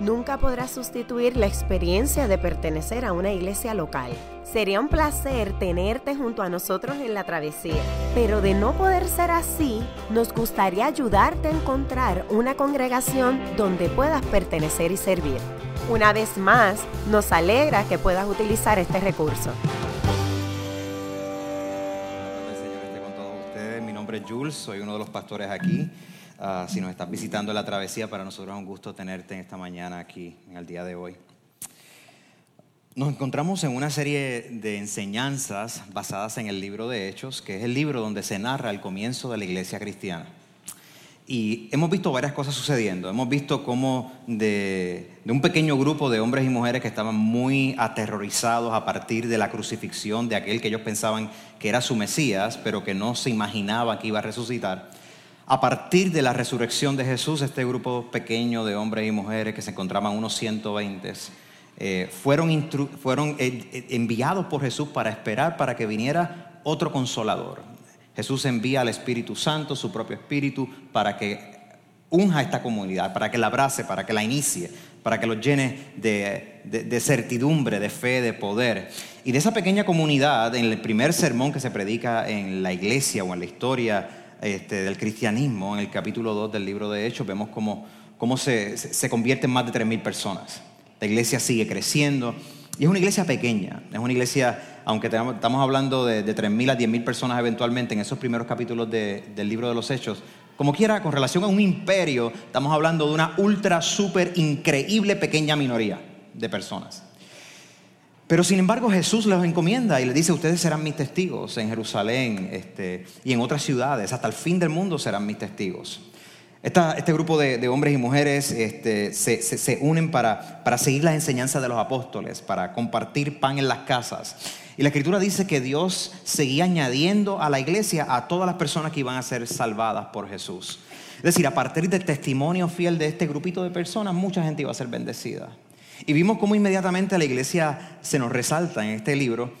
nunca podrá sustituir la experiencia de pertenecer a una iglesia local. Sería un placer tenerte junto a nosotros en la travesía, pero de no poder ser así, nos gustaría ayudarte a encontrar una congregación donde puedas pertenecer y servir. Una vez más, nos alegra que puedas utilizar este recurso. Señor con todos ustedes. Mi nombre es Jules, soy uno de los pastores aquí. Ah, si nos estás visitando la travesía, para nosotros es un gusto tenerte en esta mañana aquí, en el día de hoy. Nos encontramos en una serie de enseñanzas basadas en el libro de Hechos, que es el libro donde se narra el comienzo de la iglesia cristiana. Y hemos visto varias cosas sucediendo. Hemos visto cómo de, un pequeño grupo de hombres y mujeres que estaban muy aterrorizados a partir de la crucifixión de aquel que ellos pensaban que era su Mesías, pero que no se imaginaba que iba a resucitar, a partir de la resurrección de Jesús, este grupo pequeño de hombres y mujeres que se encontraban unos 120, eh, fueron, eh, eh, enviados por Jesús para esperar para que viniera otro consolador. Jesús envía al Espíritu Santo, su propio Espíritu, para que unja esta comunidad, para que la abrace, para que la inicie, para que los llene de, de, certidumbre, de fe, de poder. Y de esa pequeña comunidad, en el primer sermón que se predica en la iglesia o en la historia este, del cristianismo, en el capítulo 2 del libro de Hechos, vemos cómo, cómo se, se convierte en más de 3.000 personas. La iglesia sigue creciendo y es una iglesia pequeña, es una iglesia, aunque estamos hablando de, de 3.000 a 10.000 personas eventualmente en esos primeros capítulos de, del libro de los Hechos, como quiera, con relación a un imperio, estamos hablando de una ultra, súper, increíble pequeña minoría de personas. Pero sin embargo Jesús les encomienda y les dice, ustedes serán mis testigos en Jerusalén este, y en otras ciudades, hasta el fin del mundo serán mis testigos. Este grupo de, hombres y mujeres este, se, unen para, para seguir las enseñanzas de los apóstoles, para compartir pan en las casas. Y la escritura dice que Dios seguía añadiendo a la iglesia a todas las personas que iban a ser salvadas por Jesús. Es decir, a partir del testimonio fiel de este grupito de personas, mucha gente iba a ser bendecida. Y vimos cómo inmediatamente la iglesia se nos resalta en este libro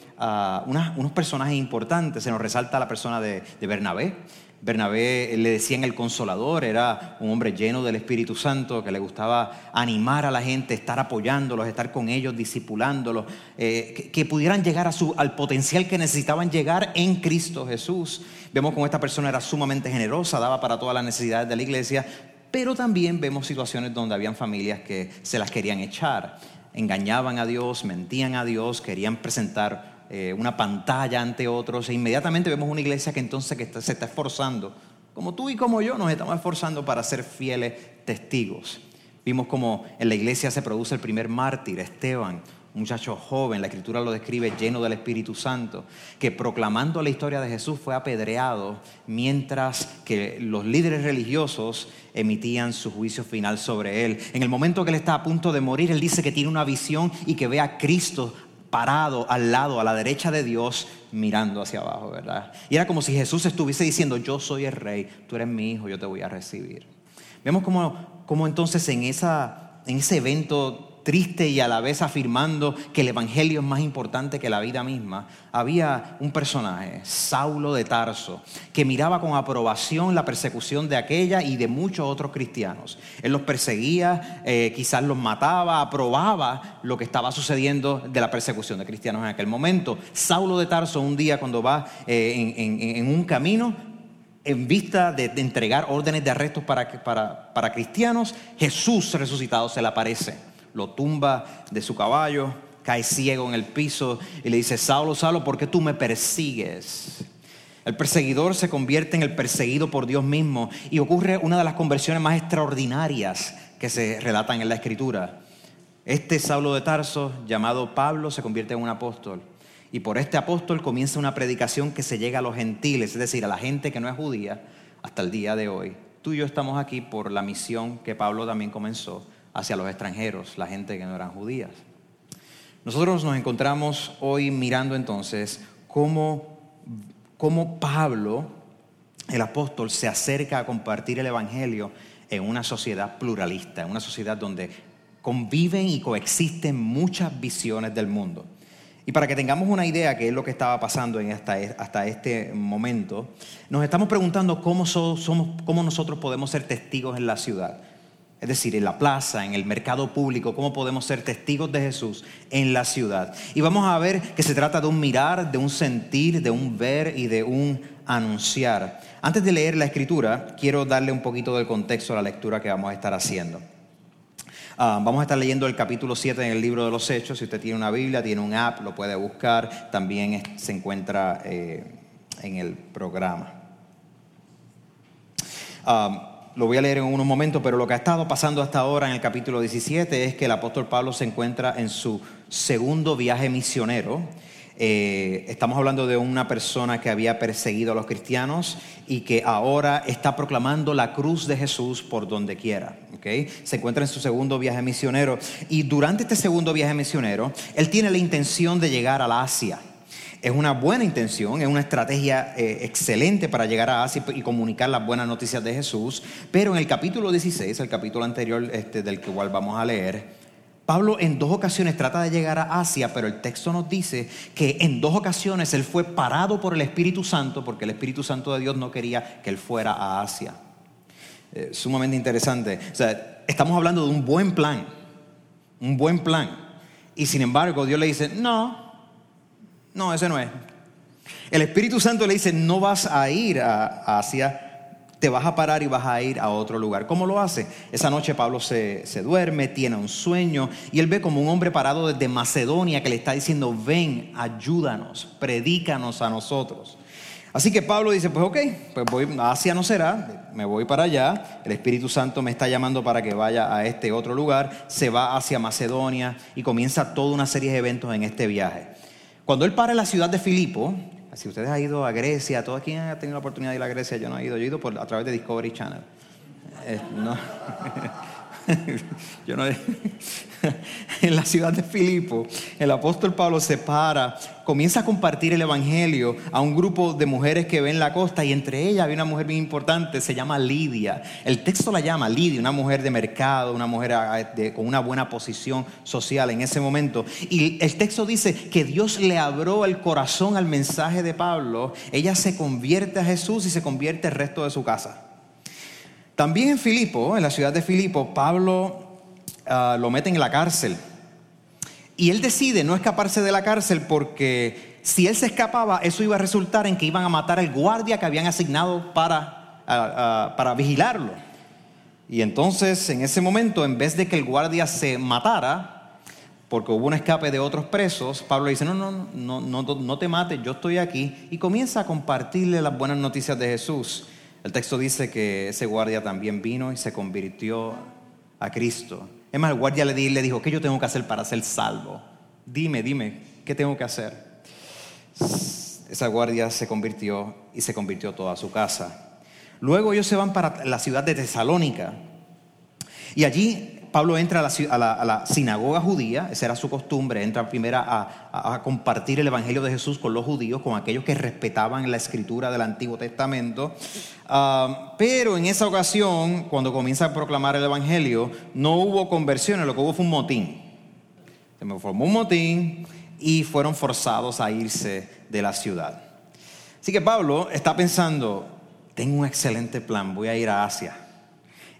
unos personajes importantes. Se nos resalta la persona de, de Bernabé. Bernabé le decían el consolador, era un hombre lleno del Espíritu Santo que le gustaba animar a la gente, estar apoyándolos, estar con ellos, discipulándolos, eh, que, que, pudieran llegar a su, al potencial que necesitaban llegar en Cristo Jesús. Vemos cómo esta persona era sumamente generosa, daba para todas las necesidades de la iglesia, pero también vemos situaciones donde habían familias que se las querían echar, engañaban a Dios, mentían a Dios, querían presentar eh, una pantalla ante otros. E inmediatamente vemos una iglesia que entonces que se está esforzando, como tú y como yo nos estamos esforzando para ser fieles testigos. Vimos como en la iglesia se produce el primer mártir, Esteban, muchacho joven, la escritura lo describe lleno del Espíritu Santo, que proclamando la historia de Jesús fue apedreado mientras que los líderes religiosos emitían su juicio final sobre él. En el momento que él está a punto de morir, él dice que tiene una visión y que ve a Cristo parado al lado, a la derecha de Dios, mirando hacia abajo, ¿verdad? Y era como si Jesús estuviese diciendo, yo soy el rey, tú eres mi hijo, yo te voy a recibir. Vemos como, como entonces en, esa, en ese evento triste y a la vez afirmando que el Evangelio es más importante que la vida misma, había un personaje, Saulo de Tarso, que miraba con aprobación la persecución de aquella y de muchos otros cristianos. Él los perseguía, eh, quizás los mataba, aprobaba lo que estaba sucediendo de la persecución de cristianos en aquel momento. Saulo de Tarso un día cuando va eh, en, un camino, en vista de, entregar órdenes de arrestos para cristianos, Jesús resucitado se le aparece lo tumba de su caballo, cae ciego en el piso y le dice, Saulo, Saulo, ¿por qué tú me persigues? El perseguidor se convierte en el perseguido por Dios mismo y ocurre una de las conversiones más extraordinarias que se relatan en la escritura. Este Saulo de Tarso, llamado Pablo, se convierte en un apóstol. Y por este apóstol comienza una predicación que se llega a los gentiles, es decir, a la gente que no es judía, hasta el día de hoy. Tú y yo estamos aquí por la misión que Pablo también comenzó hacia los extranjeros, la gente que no eran judías. Nosotros nos encontramos hoy mirando entonces cómo, cómo Pablo, el apóstol, se acerca a compartir el Evangelio en una sociedad pluralista, en una sociedad donde conviven y coexisten muchas visiones del mundo. Y para que tengamos una idea qué es lo que estaba pasando en hasta, hasta este momento, nos estamos preguntando cómo, somos, cómo nosotros podemos ser testigos en la ciudad. Es decir, en la plaza, en el mercado público, cómo podemos ser testigos de Jesús en la ciudad. Y vamos a ver que se trata de un mirar, de un sentir, de un ver y de un anunciar. Antes de leer la escritura, quiero darle un poquito de contexto a la lectura que vamos a estar haciendo. Ah, vamos a estar leyendo el capítulo 7 en el libro de los Hechos. Si usted tiene una Biblia, tiene un app, lo puede buscar. También se encuentra eh, en el programa. Ah, lo voy a leer en unos momentos, pero lo que ha estado pasando hasta ahora en el capítulo 17 es que el apóstol Pablo se encuentra en su segundo viaje misionero. Eh, estamos hablando de una persona que había perseguido a los cristianos y que ahora está proclamando la cruz de Jesús por donde quiera. Se encuentra en su segundo viaje misionero y durante este segundo viaje misionero, él tiene la intención de llegar a la Asia. Es una buena intención, es una estrategia eh, excelente para llegar a Asia y comunicar las buenas noticias de Jesús, pero en el capítulo 16, el capítulo anterior este, del que igual vamos a leer, Pablo en dos ocasiones trata de llegar a Asia, pero el texto nos dice que en dos ocasiones él fue parado por el Espíritu Santo porque el Espíritu Santo de Dios no quería que él fuera a Asia. Eh, sumamente interesante. O sea, estamos hablando de un buen plan, un buen plan. Y sin embargo Dios le dice, no, no, ese no es. El Espíritu Santo le dice, no vas a ir a Asia te vas a parar y vas a ir a otro lugar. ¿Cómo lo hace? Esa noche Pablo se, duerme, tiene un sueño y él ve como un hombre parado desde Macedonia que le está diciendo, ven, ayúdanos, predícanos a nosotros. Así que Pablo dice, pues ok, pues voy, Asia no será, me voy para allá, el Espíritu Santo me está llamando para que vaya a este otro lugar, se va hacia Macedonia y comienza toda una serie de eventos en este viaje. Cuando él para en la ciudad de Filipo, si ustedes han ido a Grecia, todo quien ha tenido la oportunidad de ir a Grecia, yo no he ido, yo he ido por, a través de Discovery Channel. Eh, no. Yo no, en la ciudad de Filipo, el apóstol Pablo se para, comienza a compartir el evangelio a un grupo de mujeres que ven la costa y entre ellas había una mujer bien importante, se llama Lidia. El texto la llama Lidia, una mujer de mercado, una mujer ah, con una buena posición social en ese momento. Y el texto dice que Dios le abrió el corazón al mensaje de Pablo, ella se convierte a Jesús y se convierte el resto de su casa. También en Filipo, en la ciudad de Filipo, Pablo ah, lo mete en la cárcel. Y él decide no escaparse de la cárcel porque si él se escapaba, eso iba a resultar en que iban a matar al guardia que habían asignado para, ah, ah, para vigilarlo. Y entonces, en ese momento, en vez de que el guardia se matara, porque hubo un escape de otros presos, Pablo dice, no, no, no, no, no te mates, yo estoy aquí, y comienza a compartirle las buenas noticias de Jesús. El texto dice que ese guardia también vino y se convirtió a Cristo. Es más, el guardia le dijo, ¿qué yo tengo que hacer para ser salvo? Dime, dime, ¿qué tengo que hacer? Esa guardia se convirtió y se convirtió toda su casa. Luego ellos se van para la ciudad de Tesalónica y allí Pablo entra a la, sinagoga judía, esa era su costumbre, entra primero a, compartir el Evangelio de Jesús con los judíos, con aquellos que respetaban la escritura del Antiguo Testamento. Ah, pero en esa ocasión, cuando comienza a proclamar el Evangelio, no hubo conversiones, lo que hubo fue un motín. Se me formó un motín y fueron forzados a irse de la ciudad. Así que Pablo está pensando, tengo un excelente plan, voy a ir a Asia.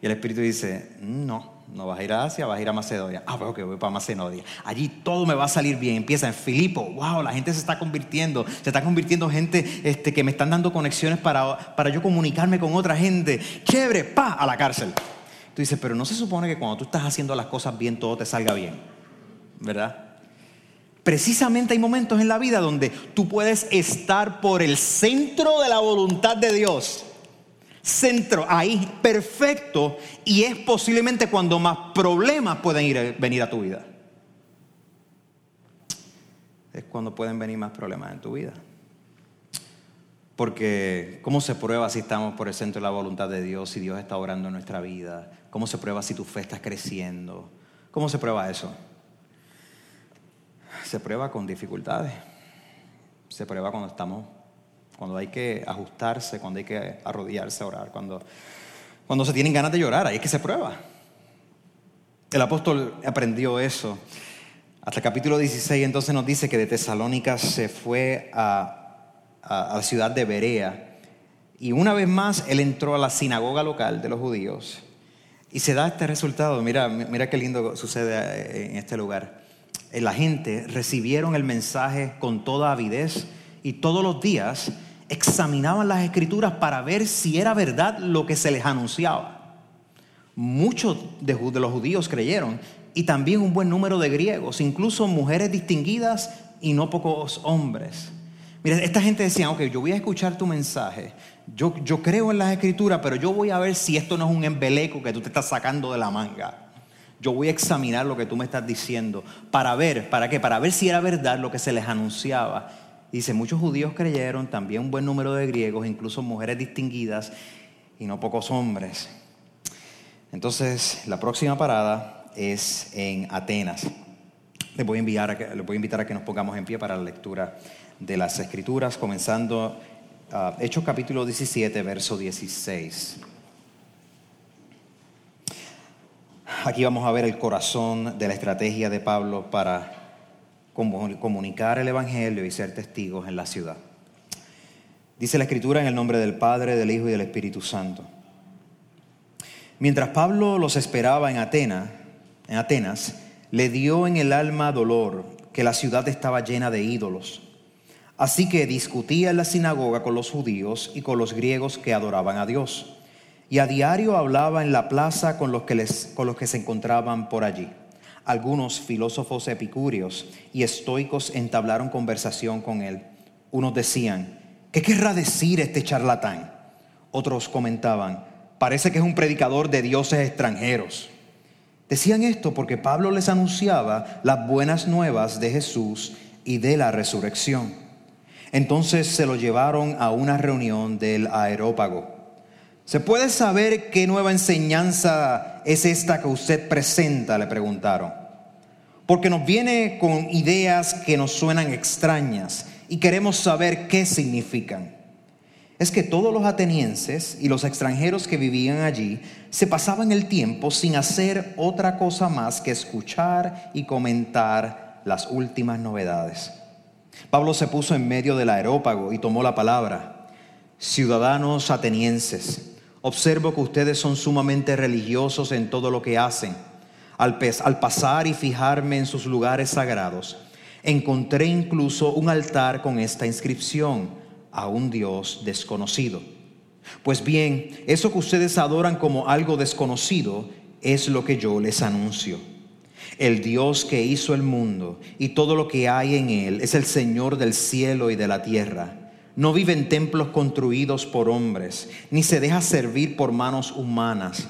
Y el Espíritu dice, no no vas a ir a Asia, vas a ir a Macedonia. Ah, pero que voy para Macedonia. Allí todo me va a salir bien. Empieza en Filipo. Wow, la gente se está convirtiendo. Se está convirtiendo gente este, que me están dando conexiones para, para yo comunicarme con otra gente. Chévere, pa, a la cárcel. Tú dices, pero no se supone que cuando tú estás haciendo las cosas bien, todo te salga bien. ¿Verdad? Precisamente hay momentos en la vida donde tú puedes estar por el centro de la voluntad de Dios centro ahí perfecto y es posiblemente cuando más problemas pueden ir, venir a tu vida. Es cuando pueden venir más problemas en tu vida. Porque ¿cómo se prueba si estamos por el centro de la voluntad de Dios, si Dios está orando en nuestra vida? ¿Cómo se prueba si tu fe está creciendo? ¿Cómo se prueba eso? Se prueba con dificultades. Se prueba cuando estamos cuando hay que ajustarse, cuando hay que arrodillarse a orar, cuando Cuando se tienen ganas de llorar, ahí es que se prueba. El apóstol aprendió eso. Hasta el capítulo 16 entonces nos dice que de Tesalónica se fue a, a la ciudad de Berea y una vez más él entró a la sinagoga local de los judíos y se da este resultado. Mira, mira qué lindo sucede en este lugar. Eh, la gente recibieron el mensaje con toda avidez y todos los días examinaban las escrituras para ver si era verdad lo que se les anunciaba. Muchos de, los judíos creyeron y también un buen número de griegos, incluso mujeres distinguidas y no pocos hombres. Mira, esta gente decía, ok, yo voy a escuchar tu mensaje, yo, creo en las escrituras, pero yo voy a ver si esto no es un embeleco que tú te estás sacando de la manga. Yo voy a examinar lo que tú me estás diciendo para ver, ¿para qué? Para ver si era verdad lo que se les anunciaba. Dice, muchos judíos creyeron, también un buen número de griegos, incluso mujeres distinguidas y no pocos hombres. Entonces, la próxima parada es en Atenas. Les voy a, invitar a que nos pongamos en pie para la lectura de las Escrituras, comenzando uh, Hechos capítulo 17, verso 16. Aquí vamos a ver el corazón de la estrategia de Pablo para comunicar el Evangelio y ser testigos en la ciudad. Dice la Escritura en el nombre del Padre, del Hijo y del Espíritu Santo. Mientras Pablo los esperaba en, Atenas, en Atenas, le dio en el alma dolor que la ciudad estaba llena de ídolos. Así que discutía en la sinagoga con los judíos y con los griegos que adoraban a Dios y a diario hablaba en la plaza con los que, les, con los que se encontraban por allí. Algunos filósofos epicúreos y estoicos entablaron conversación con él. Unos decían, ¿qué querrá decir este charlatán? Otros comentaban, parece que es un predicador de dioses extranjeros. Decían esto porque Pablo les anunciaba las buenas nuevas de Jesús y de la resurrección. Entonces se lo llevaron a una reunión del aerópago ¿Se puede saber qué nueva enseñanza es esta que usted presenta? Le preguntaron. Porque nos viene con ideas que nos suenan extrañas y queremos saber qué significan. Es que todos los atenienses y los extranjeros que vivían allí se pasaban el tiempo sin hacer otra cosa más que escuchar y comentar las últimas novedades. Pablo se puso en medio del aerópago y tomó la palabra. Ciudadanos atenienses, Observo que ustedes son sumamente religiosos en todo lo que hacen. Al, al, pasar y fijarme en sus lugares sagrados, encontré incluso un altar con esta inscripción, a un Dios desconocido. Pues bien, eso que ustedes adoran como algo desconocido es lo que yo les anuncio. El Dios que hizo el mundo y todo lo que hay en él es el Señor del cielo y de la tierra no vive en templos construidos por hombres, ni se deja servir por manos humanas,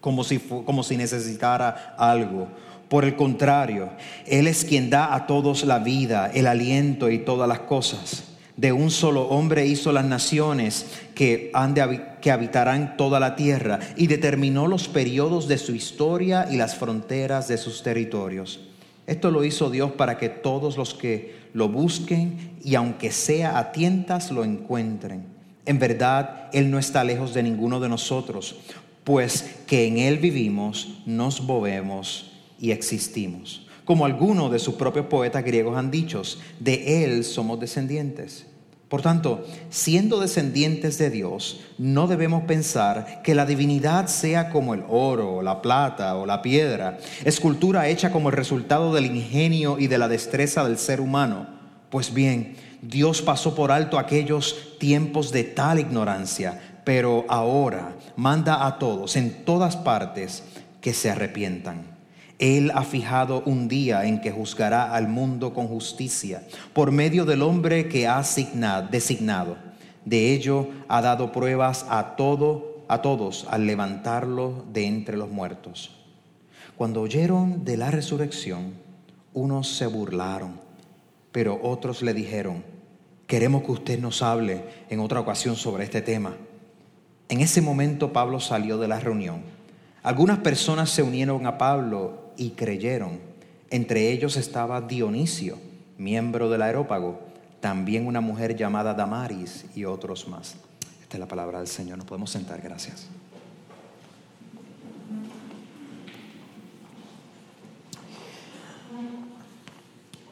como si, como si necesitara algo. Por el contrario, Él es quien da a todos la vida, el aliento y todas las cosas. De un solo hombre hizo las naciones que, han que habitarán toda la tierra y determinó los periodos de su historia y las fronteras de sus territorios. Esto lo hizo Dios para que todos los que lo busquen y aunque sea a tientas lo encuentren. En verdad, Él no está lejos de ninguno de nosotros, pues que en Él vivimos, nos movemos y existimos. Como algunos de sus propios poetas griegos han dicho, de Él somos descendientes. Por tanto, siendo descendientes de Dios, no debemos pensar que la divinidad sea como el oro, la plata o la piedra, escultura hecha como el resultado del ingenio y de la destreza del ser humano. Pues bien, Dios pasó por alto aquellos tiempos de tal ignorancia, pero ahora manda a todos en todas partes que se arrepientan. Él ha fijado un día en que juzgará al mundo con justicia por medio del hombre que ha designado. De ello ha dado pruebas a todo, a todos al levantarlo de entre los muertos. Cuando oyeron de la resurrección, unos se burlaron, pero otros le dijeron, queremos que usted nos hable en otra ocasión sobre este tema. En ese momento Pablo salió de la reunión. Algunas personas se unieron a Pablo y creyeron. Entre ellos estaba Dionisio, miembro del aerópago, también una mujer llamada Damaris y otros más. Esta es la palabra del Señor. Nos podemos sentar, gracias.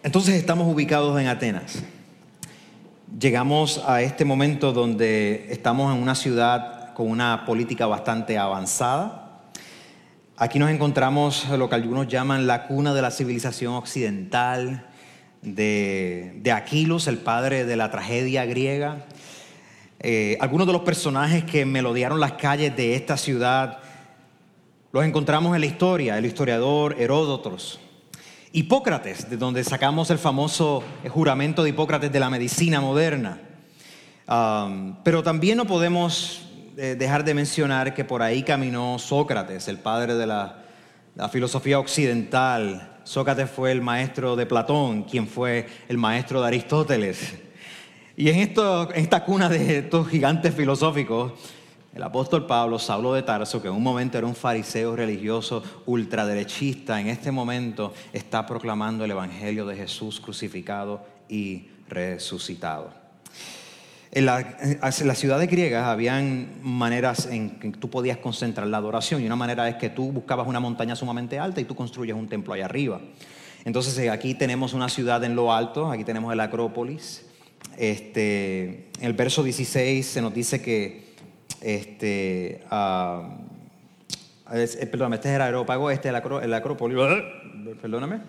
Entonces estamos ubicados en Atenas. Llegamos a este momento donde estamos en una ciudad con una política bastante avanzada, Aquí nos encontramos lo que algunos llaman la cuna de la civilización occidental, de, de Aquilos, el padre de la tragedia griega. Eh, algunos de los personajes que melodiaron las calles de esta ciudad los encontramos en la historia, el historiador Heródotos. Hipócrates, de donde sacamos el famoso juramento de Hipócrates de la medicina moderna. pero también no podemos dejar de mencionar que por ahí caminó Sócrates, el padre de la, filosofía occidental. Sócrates fue el maestro de Platón, quien fue el maestro de Aristóteles. Y en, esto, en esta cuna de estos gigantes filosóficos, el apóstol Pablo, Saulo de Tarso, que en un momento era un fariseo religioso ultraderechista, en este momento está proclamando el Evangelio de Jesús crucificado y resucitado. En, las ciudades griegas habían maneras en que tú podías concentrar la adoración y una manera es que tú buscabas una montaña sumamente alta y tú construyes un templo allá arriba. Entonces eh, aquí tenemos una ciudad en lo alto, aquí tenemos el Acrópolis. Este, en el verso 16 se nos dice que este, uh, perdóname, este es el aerópago, este es el, acrópolis. Perdóname.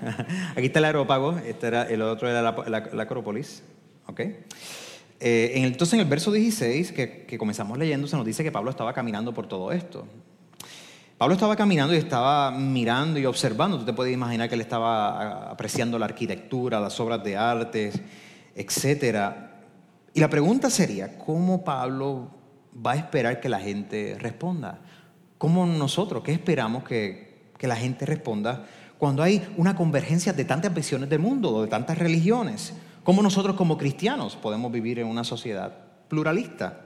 Aquí está el aerópago, este era, el otro era la, acrópolis. Okay. Eh, entonces en el verso 16 que, que, comenzamos leyendo se nos dice que Pablo estaba caminando por todo esto. Pablo estaba caminando y estaba mirando y observando. Tú te puedes imaginar que él estaba apreciando la arquitectura, las obras de arte, etcétera. Y la pregunta sería, ¿cómo Pablo va a esperar que la gente responda? ¿Cómo nosotros, qué esperamos que, la gente responda cuando hay una convergencia de tantas visiones del mundo, de tantas religiones? ¿Cómo nosotros como cristianos podemos vivir en una sociedad pluralista?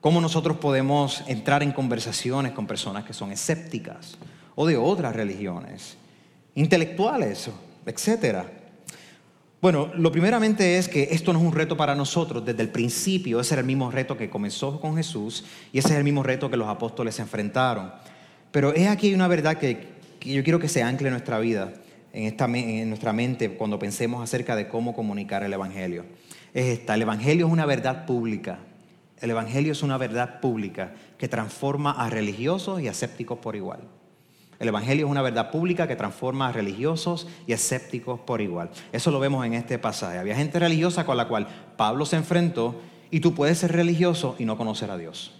¿Cómo nosotros podemos entrar en conversaciones con personas que son escépticas o de otras religiones, intelectuales, etcétera? Bueno, lo primeramente es que esto no es un reto para nosotros. Desde el principio, ese era el mismo reto que comenzó con Jesús y ese es el mismo reto que los apóstoles enfrentaron. Pero es aquí una verdad que, yo quiero que se ancle en nuestra vida, en, esta, en nuestra mente, cuando pensemos acerca de cómo comunicar el Evangelio. Es esta, el Evangelio es una verdad pública. El Evangelio es una verdad pública que transforma a religiosos y escépticos por igual. El Evangelio es una verdad pública que transforma a religiosos y escépticos por igual. Eso lo vemos en este pasaje. Había gente religiosa con la cual Pablo se enfrentó y tú puedes ser religioso y no conocer a Dios.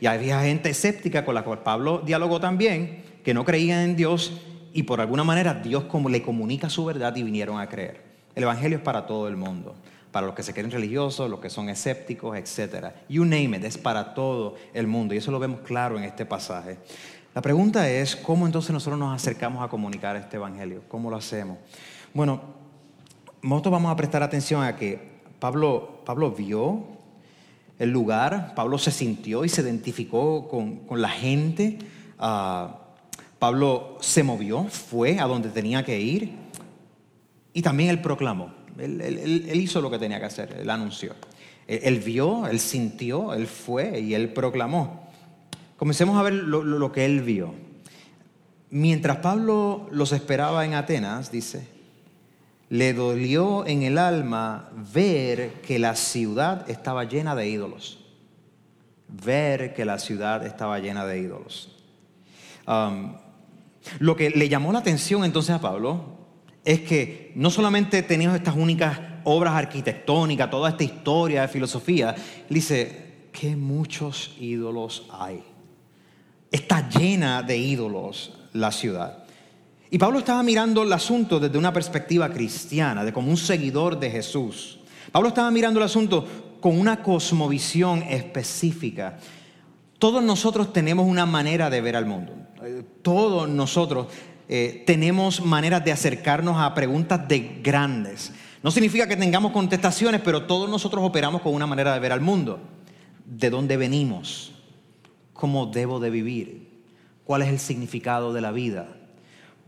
Y había gente escéptica con la cual Pablo dialogó también, que no creían en Dios y por alguna manera Dios le comunica su verdad y vinieron a creer. El Evangelio es para todo el mundo, para los que se creen religiosos, los que son escépticos, etc. You name it, es para todo el mundo y eso lo vemos claro en este pasaje. La pregunta es, ¿cómo entonces nosotros nos acercamos a comunicar este Evangelio? ¿Cómo lo hacemos? Bueno, nosotros vamos a prestar atención a que Pablo, Pablo vio el lugar, Pablo se sintió y se identificó con, la gente, ah, Pablo se movió, fue a donde tenía que ir y también él proclamó, él, hizo lo que tenía que hacer, él anunció. él vio, él sintió, él fue y él proclamó. Comencemos a ver lo, que él vio. Mientras Pablo los esperaba en Atenas, dice, le dolió en el alma ver que la ciudad estaba llena de ídolos. Ver que la ciudad estaba llena de ídolos. Um, lo que le llamó la atención entonces a Pablo es que no solamente teníamos estas únicas obras arquitectónicas, toda esta historia de filosofía, dice, que muchos ídolos hay. Está llena de ídolos la ciudad. Y Pablo estaba mirando el asunto desde una perspectiva cristiana, de como un seguidor de Jesús. Pablo estaba mirando el asunto con una cosmovisión específica. Todos nosotros tenemos una manera de ver al mundo. Todos nosotros eh, tenemos maneras de acercarnos a preguntas de grandes. No significa que tengamos contestaciones, pero todos nosotros operamos con una manera de ver al mundo. ¿De dónde venimos? cómo debo de vivir, cuál es el significado de la vida,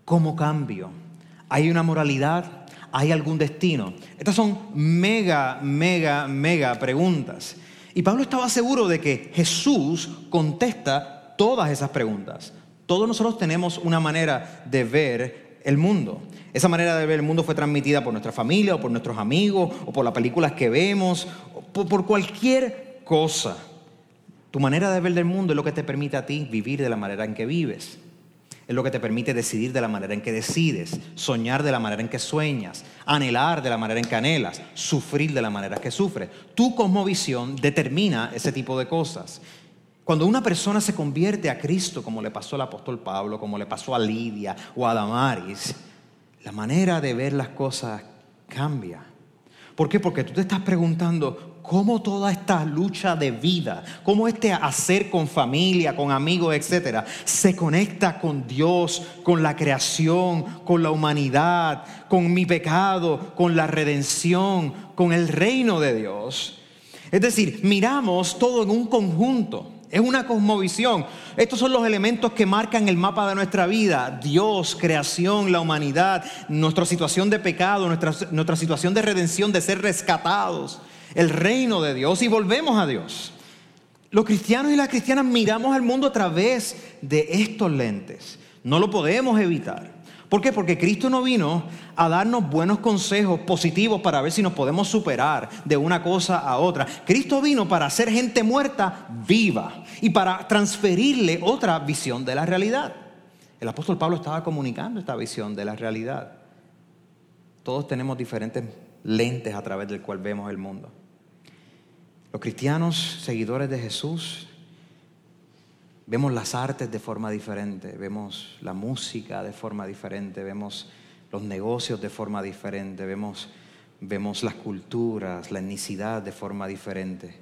cómo cambio, hay una moralidad, hay algún destino. Estas son mega, mega, mega preguntas. Y Pablo estaba seguro de que Jesús contesta todas esas preguntas. Todos nosotros tenemos una manera de ver el mundo. Esa manera de ver el mundo fue transmitida por nuestra familia o por nuestros amigos o por las películas que vemos o por, cualquier cosa. Tu manera de ver el mundo es lo que te permite a ti vivir de la manera en que vives. Es lo que te permite decidir de la manera en que decides, soñar de la manera en que sueñas, anhelar de la manera en que anhelas, sufrir de la manera en que sufres. Tu cosmovisión determina ese tipo de cosas. Cuando una persona se convierte a Cristo, como le pasó al apóstol Pablo, como le pasó a Lidia o a Damaris, la manera de ver las cosas cambia. ¿Por qué? Porque tú te estás preguntando cómo toda esta lucha de vida, cómo este hacer con familia, con amigos, etcétera, se conecta con Dios, con la creación, con la humanidad, con mi pecado, con la redención, con el reino de Dios. Es decir, miramos todo en un conjunto. Es una cosmovisión. Estos son los elementos que marcan el mapa de nuestra vida. Dios, creación, la humanidad, nuestra situación de pecado, nuestra, nuestra situación de redención, de ser rescatados, el reino de Dios y volvemos a Dios. Los cristianos y las cristianas miramos al mundo a través de estos lentes. No lo podemos evitar. ¿Por qué? Porque Cristo no vino a darnos buenos consejos positivos para ver si nos podemos superar de una cosa a otra. Cristo vino para hacer gente muerta viva y para transferirle otra visión de la realidad. El apóstol Pablo estaba comunicando esta visión de la realidad. Todos tenemos diferentes lentes a través del cual vemos el mundo. Los cristianos, seguidores de Jesús, Vemos las artes de forma diferente, vemos la música de forma diferente, vemos los negocios de forma diferente, vemos, vemos las culturas, la etnicidad de forma diferente.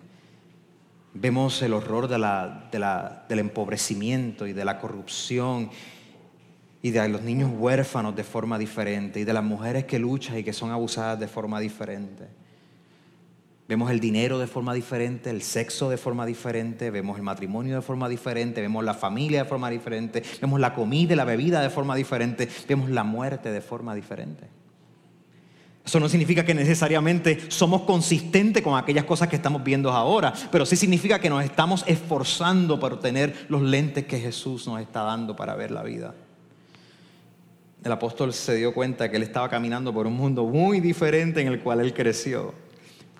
Vemos el horror del empobrecimiento y de la corrupción y de los niños huérfanos de forma diferente y de las mujeres que luchan y que son abusadas de forma diferente. Vemos el dinero de forma diferente, el sexo de forma diferente, vemos el matrimonio de forma diferente, vemos la familia de forma diferente, vemos la comida y la bebida de forma diferente, vemos la muerte de forma diferente. Eso no significa que necesariamente somos consistentes con aquellas cosas que estamos viendo ahora, pero sí significa que nos estamos esforzando por tener los lentes que Jesús nos está dando para ver la vida. El apóstol se dio cuenta que él estaba caminando por un mundo muy diferente en el cual él creció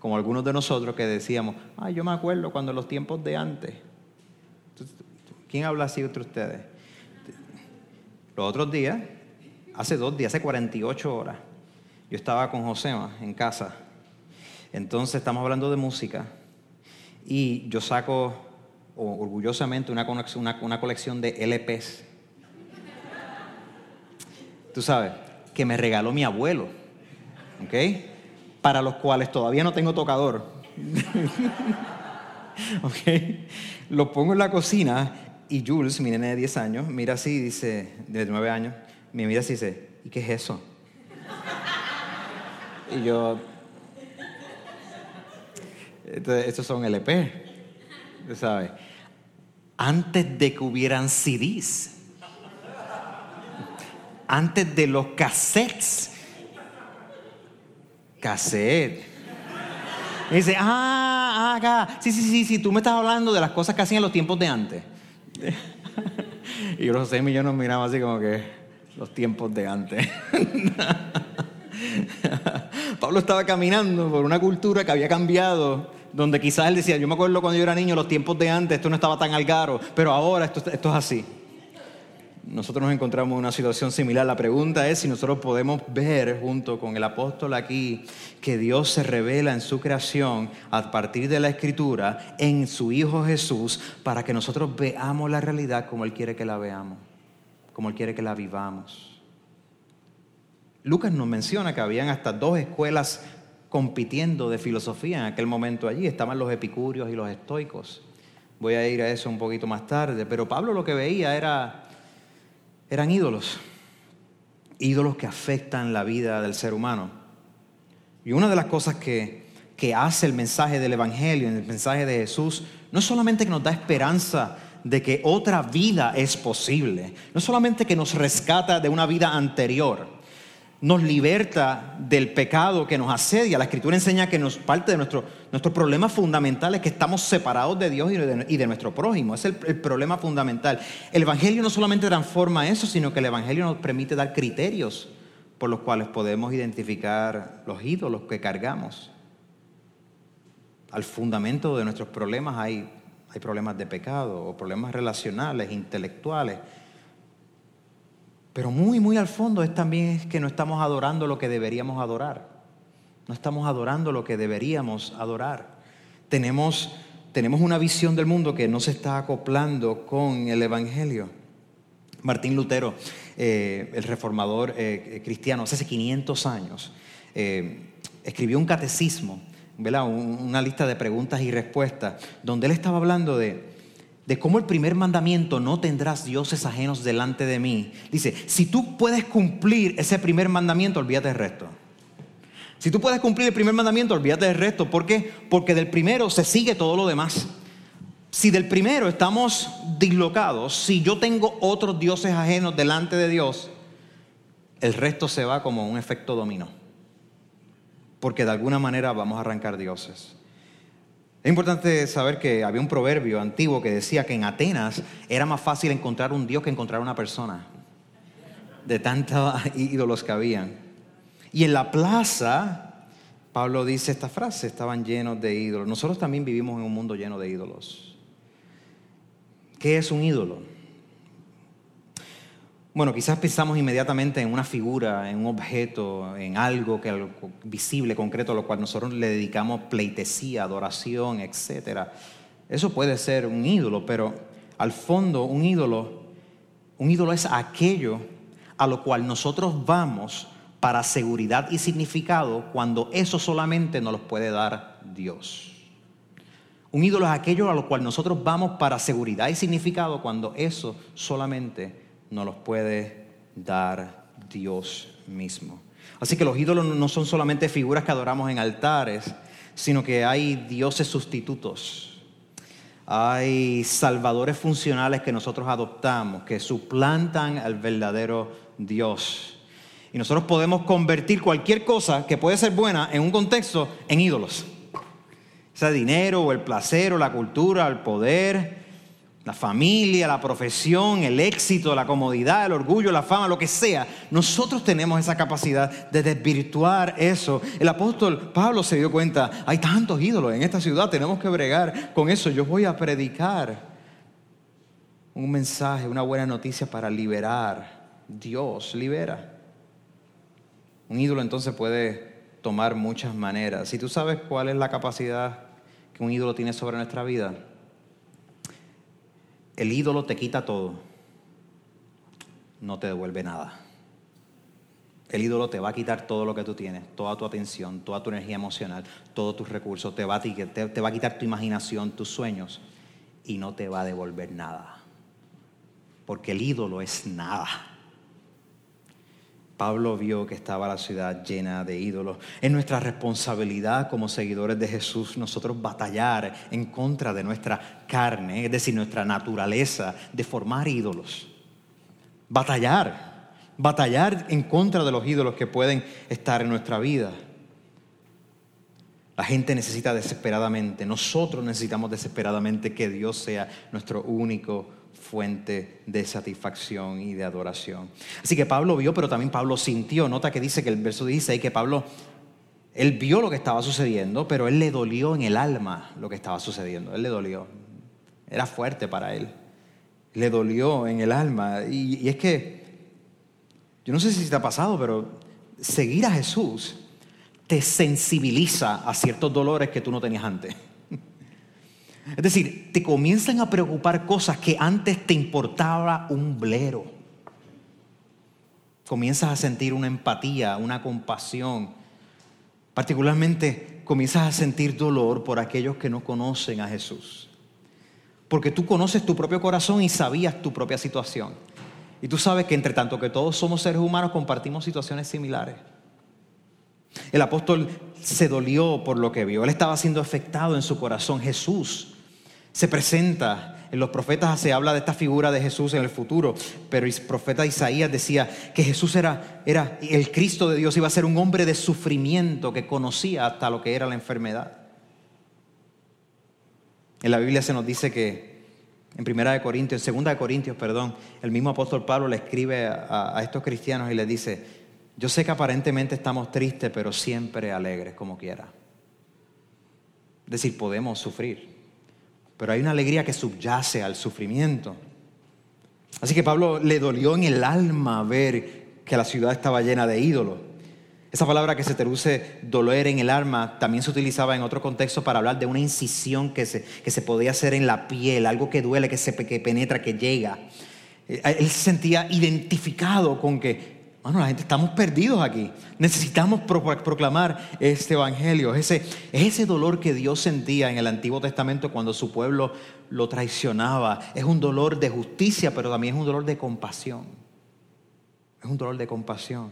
como algunos de nosotros que decíamos, ay, yo me acuerdo cuando los tiempos de antes. ¿Quién habla así entre ustedes? Los otros días, hace dos días, hace 48 horas, yo estaba con Josema en casa. Entonces estamos hablando de música y yo saco orgullosamente una, una, una colección de LPs. Tú sabes, que me regaló mi abuelo. ¿Ok? Para los cuales todavía no tengo tocador. okay. Lo pongo en la cocina y Jules, mi nene de 10 años, mira así y dice, de 9 años, me mira así y dice, ¿y qué es eso? y yo, estos son LP, ¿sabes? Antes de que hubieran CDs, antes de los cassettes, cassette. dice, ah, ah, acá. Sí, sí, sí, sí, tú me estás hablando de las cosas que hacían en los tiempos de antes. y los seis millones miraban así como que los tiempos de antes. Pablo estaba caminando por una cultura que había cambiado, donde quizás él decía, yo me acuerdo cuando yo era niño, los tiempos de antes, esto no estaba tan algaro, pero ahora esto, esto es así nosotros nos encontramos en una situación similar. La pregunta es si nosotros podemos ver junto con el apóstol aquí que Dios se revela en su creación a partir de la escritura en su Hijo Jesús para que nosotros veamos la realidad como Él quiere que la veamos, como Él quiere que la vivamos. Lucas nos menciona que habían hasta dos escuelas compitiendo de filosofía en aquel momento allí. Estaban los epicúreos y los estoicos. Voy a ir a eso un poquito más tarde, pero Pablo lo que veía era eran ídolos, ídolos que afectan la vida del ser humano. Y una de las cosas que, que hace el mensaje del Evangelio, el mensaje de Jesús, no es solamente que nos da esperanza de que otra vida es posible, no es solamente que nos rescata de una vida anterior, nos liberta del pecado que nos asedia. La Escritura enseña que nos parte de nuestro, nuestro problema fundamental es que estamos separados de Dios y de, nuestro prójimo. Es el, problema fundamental. El Evangelio no solamente transforma eso, sino que el Evangelio nos permite dar criterios por los cuales podemos identificar los ídolos que cargamos. Al fundamento de nuestros problemas hay problemas de pecado o problemas relacionales, intelectuales pero muy, muy al fondo es también que no estamos adorando lo que deberíamos adorar. No estamos adorando lo que deberíamos adorar. Tenemos, tenemos una visión del mundo que no se está acoplando con el Evangelio. Martín Lutero, eh, el reformador eh, cristiano, hace 500 años, eh, escribió un catecismo, una lista de preguntas y respuestas, donde él estaba hablando de de cómo el primer mandamiento, no tendrás dioses ajenos delante de mí. Dice, si tú puedes cumplir ese primer mandamiento, olvídate del resto. Si tú puedes cumplir el primer mandamiento, olvídate del resto. ¿Por qué? Porque del primero se sigue todo lo demás. Si del primero estamos dislocados, si yo tengo otros dioses ajenos delante de Dios, el resto se va como un efecto dominó. Porque de alguna manera vamos a arrancar dioses. Es importante saber que había un proverbio antiguo que decía que en Atenas era más fácil encontrar un dios que encontrar una persona, de tantos ídolos que habían. Y en la plaza, Pablo dice esta frase, estaban llenos de ídolos. Nosotros también vivimos en un mundo lleno de ídolos. ¿Qué es un ídolo? Bueno, quizás pensamos inmediatamente en una figura, en un objeto, en algo que, visible, concreto, a lo cual nosotros le dedicamos pleitesía, adoración, etc. Eso puede ser un ídolo, pero al fondo un ídolo, un ídolo es aquello a lo cual nosotros vamos para seguridad y significado cuando eso solamente nos lo puede dar Dios. Un ídolo es aquello a lo cual nosotros vamos para seguridad y significado cuando eso solamente nos los puede dar Dios mismo. Así que los ídolos no son solamente figuras que adoramos en altares, sino que hay dioses sustitutos. Hay salvadores funcionales que nosotros adoptamos, que suplantan al verdadero Dios. Y nosotros podemos convertir cualquier cosa que puede ser buena en un contexto en ídolos. Sea dinero o el placer o la cultura, el poder, la familia, la profesión, el éxito, la comodidad, el orgullo, la fama, lo que sea. Nosotros tenemos esa capacidad de desvirtuar eso. El apóstol Pablo se dio cuenta, hay tantos ídolos en esta ciudad, tenemos que bregar con eso. Yo voy a predicar un mensaje, una buena noticia para liberar. Dios libera. Un ídolo entonces puede tomar muchas maneras. Si tú sabes cuál es la capacidad que un ídolo tiene sobre nuestra vida, el ídolo te quita todo, no te devuelve nada. El ídolo te va a quitar todo lo que tú tienes, toda tu atención, toda tu energía emocional, todos tus recursos, te va, a, te va a quitar tu imaginación, tus sueños y no te va a devolver nada. Porque el ídolo es nada. Pablo vio que estaba la ciudad llena de ídolos. Es nuestra responsabilidad como seguidores de Jesús nosotros batallar en contra de nuestra carne, es decir, nuestra naturaleza de formar ídolos. Batallar, batallar en contra de los ídolos que pueden estar en nuestra vida. La gente necesita desesperadamente, nosotros necesitamos desesperadamente que Dios sea nuestro único fuente de satisfacción y de adoración. Así que Pablo vio, pero también Pablo sintió. Nota que dice que el verso dice que Pablo, él vio lo que estaba sucediendo, pero él le dolió en el alma lo que estaba sucediendo. Él le dolió. Era fuerte para él. Le dolió en el alma. Y es que, yo no sé si te ha pasado, pero seguir a Jesús te sensibiliza a ciertos dolores que tú no tenías antes. Es decir, te comienzan a preocupar cosas que antes te importaba un blero. Comienzas a sentir una empatía, una compasión. Particularmente comienzas a sentir dolor por aquellos que no conocen a Jesús. Porque tú conoces tu propio corazón y sabías tu propia situación. Y tú sabes que entre tanto que todos somos seres humanos compartimos situaciones similares. El apóstol se dolió por lo que vio. Él estaba siendo afectado en su corazón. Jesús Se presenta en los profetas se habla de esta figura de Jesús en el futuro, pero el profeta Isaías decía que Jesús era, era el Cristo de Dios, iba a ser un hombre de sufrimiento que conocía hasta lo que era la enfermedad. En la Biblia se nos dice que en Primera de Corintios, en Segunda de Corintios, perdón, el mismo apóstol Pablo le escribe a, estos cristianos y les dice, yo sé que aparentemente estamos tristes, pero siempre alegres como quiera. Es decir, podemos sufrir, pero hay una alegría que subyace al sufrimiento. Así que Pablo le dolió en el alma ver que la ciudad estaba llena de ídolos. Esa palabra que se traduce doler en el alma también se utilizaba en otro contexto para hablar de una incisión que se, que se podía hacer en la piel, algo que duele, que, se, que penetra, que llega. Eh, él se sentía identificado con que bueno, la gente estamos perdidos aquí. Necesitamos proclamar este evangelio. Ese, ese dolor que Dios sentía en el Antiguo Testamento cuando su pueblo lo traicionaba. Es un dolor de justicia, pero también es un dolor de compasión. Es un dolor de compasión.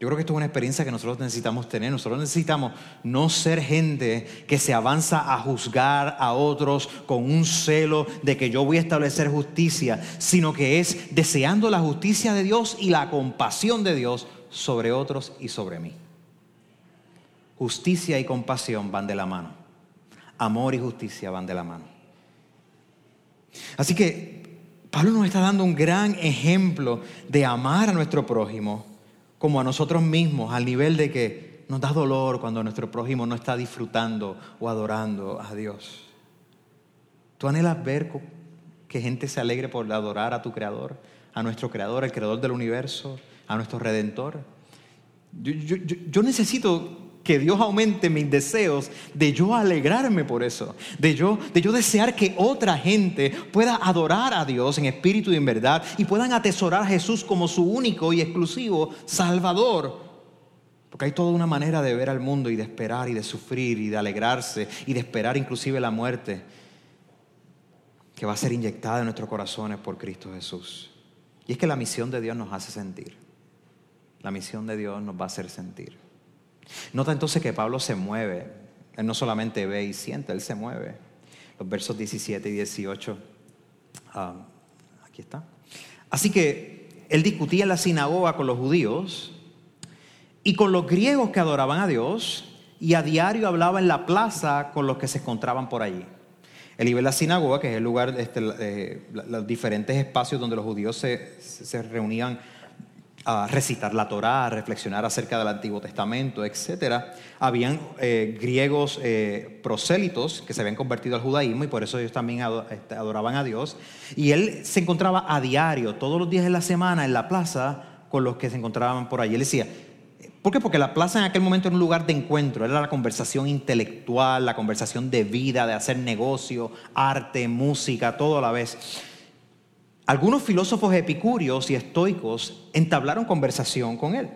Yo creo que esto es una experiencia que nosotros necesitamos tener. Nosotros necesitamos no ser gente que se avanza a juzgar a otros con un celo de que yo voy a establecer justicia, sino que es deseando la justicia de Dios y la compasión de Dios sobre otros y sobre mí. Justicia y compasión van de la mano. Amor y justicia van de la mano. Así que Pablo nos está dando un gran ejemplo de amar a nuestro prójimo como a nosotros mismos, al nivel de que nos da dolor cuando nuestro prójimo no está disfrutando o adorando a Dios. ¿Tú anhelas ver que gente se alegre por adorar a tu Creador, a nuestro Creador, el Creador del universo, a nuestro Redentor? Yo, yo necesito que Dios aumente mis deseos de yo alegrarme por eso, de yo, de yo desear que otra gente pueda adorar a Dios en espíritu y en verdad y puedan atesorar a Jesús como su único y exclusivo Salvador. Porque hay toda una manera de ver al mundo y de esperar y de sufrir y de alegrarse y de esperar inclusive la muerte que va a ser inyectada en nuestros corazones por Cristo Jesús. Y es que la misión de Dios nos hace sentir. La misión de Dios nos va a hacer sentir. Nota entonces que Pablo se mueve. Él no solamente ve y siente, él se mueve. Los versos 17 y 18. Ah, aquí está. Así que él discutía en la sinagoga con los judíos y con los griegos que adoraban a Dios y a diario hablaba en la plaza con los que se encontraban por allí. Él iba a la sinagoga, que es el lugar, este, eh, los diferentes espacios donde los judíos se, se reunían a recitar la Torá, a reflexionar acerca del Antiguo Testamento, etc. Habían eh, griegos eh, prosélitos que se habían convertido al judaísmo y por eso ellos también este, adoraban a Dios. Y él se encontraba a diario, todos los días de la semana, en la plaza con los que se encontraban por allí. Él decía, ¿por qué? Porque la plaza en aquel momento era un lugar de encuentro, era la conversación intelectual, la conversación de vida, de hacer negocio, arte, música, todo a la vez. Algunos filósofos epicúreos y estoicos entablaron conversación con él.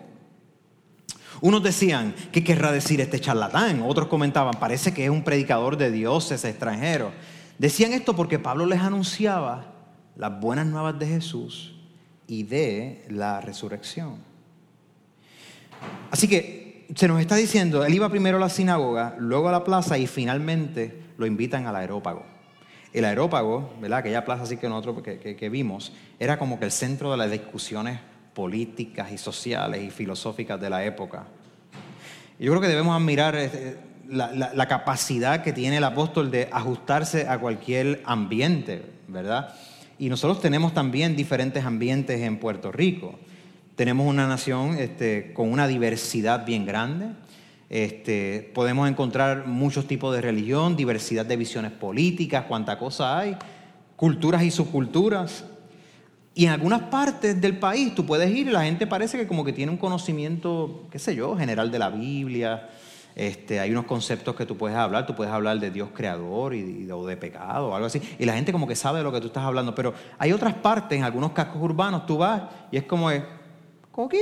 Unos decían, ¿qué querrá decir este charlatán? Otros comentaban, parece que es un predicador de dioses extranjeros. Decían esto porque Pablo les anunciaba las buenas nuevas de Jesús y de la resurrección. Así que se nos está diciendo, él iba primero a la sinagoga, luego a la plaza y finalmente lo invitan al aerópago. El aerópago, ¿verdad? aquella plaza así que nosotros que, vimos, era como que el centro de las discusiones políticas y sociales y filosóficas de la época. Yo creo que debemos admirar este, la, capacidad que tiene el apóstol de ajustarse a cualquier ambiente, ¿verdad? Y nosotros tenemos también diferentes ambientes en Puerto Rico. Tenemos una nación este, con una diversidad bien grande, este, podemos encontrar muchos tipos de religión, diversidad de visiones políticas, cuánta cosa hay, culturas y subculturas. Y en algunas partes del país tú puedes ir y la gente parece que como que tiene un conocimiento, qué sé yo, general de la Biblia. Este, hay unos conceptos que tú puedes hablar, tú puedes hablar de Dios creador y, o de pecado o algo así. Y la gente como que sabe de lo que tú estás hablando. Pero hay otras partes, en algunos cascos urbanos, tú vas y es como, ¿coqui?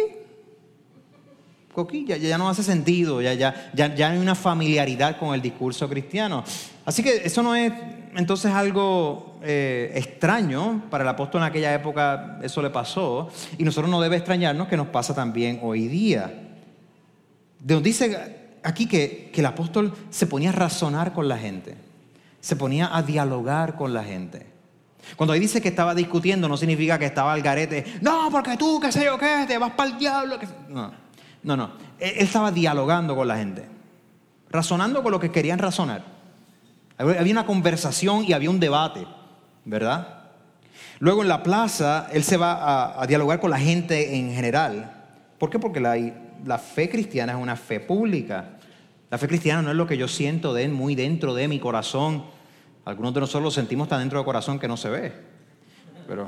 Coquilla, ya, no hace sentido, ya, ya, ya, hay una familiaridad con el discurso cristiano. Así que eso no es entonces algo eh, extraño para el apóstol en aquella época, eso le pasó, y nosotros no debe extrañarnos que nos pasa también hoy día. Nos dice aquí que, que el apóstol se ponía a razonar con la gente. Se ponía a dialogar con la gente. Cuando ahí dice que estaba discutiendo, no significa que estaba al garete. No, porque tú, qué sé yo qué, te vas para el diablo. No, no, no. Él estaba dialogando con la gente. Razonando con lo que querían razonar. Había una conversación y había un debate, ¿verdad? Luego en la plaza, él se va a, dialogar con la gente en general. ¿Por qué? Porque la, fe cristiana es una fe pública. La fe cristiana no es lo que yo siento de, muy dentro de mi corazón. Algunos de nosotros lo sentimos tan dentro del corazón que no se ve. Pero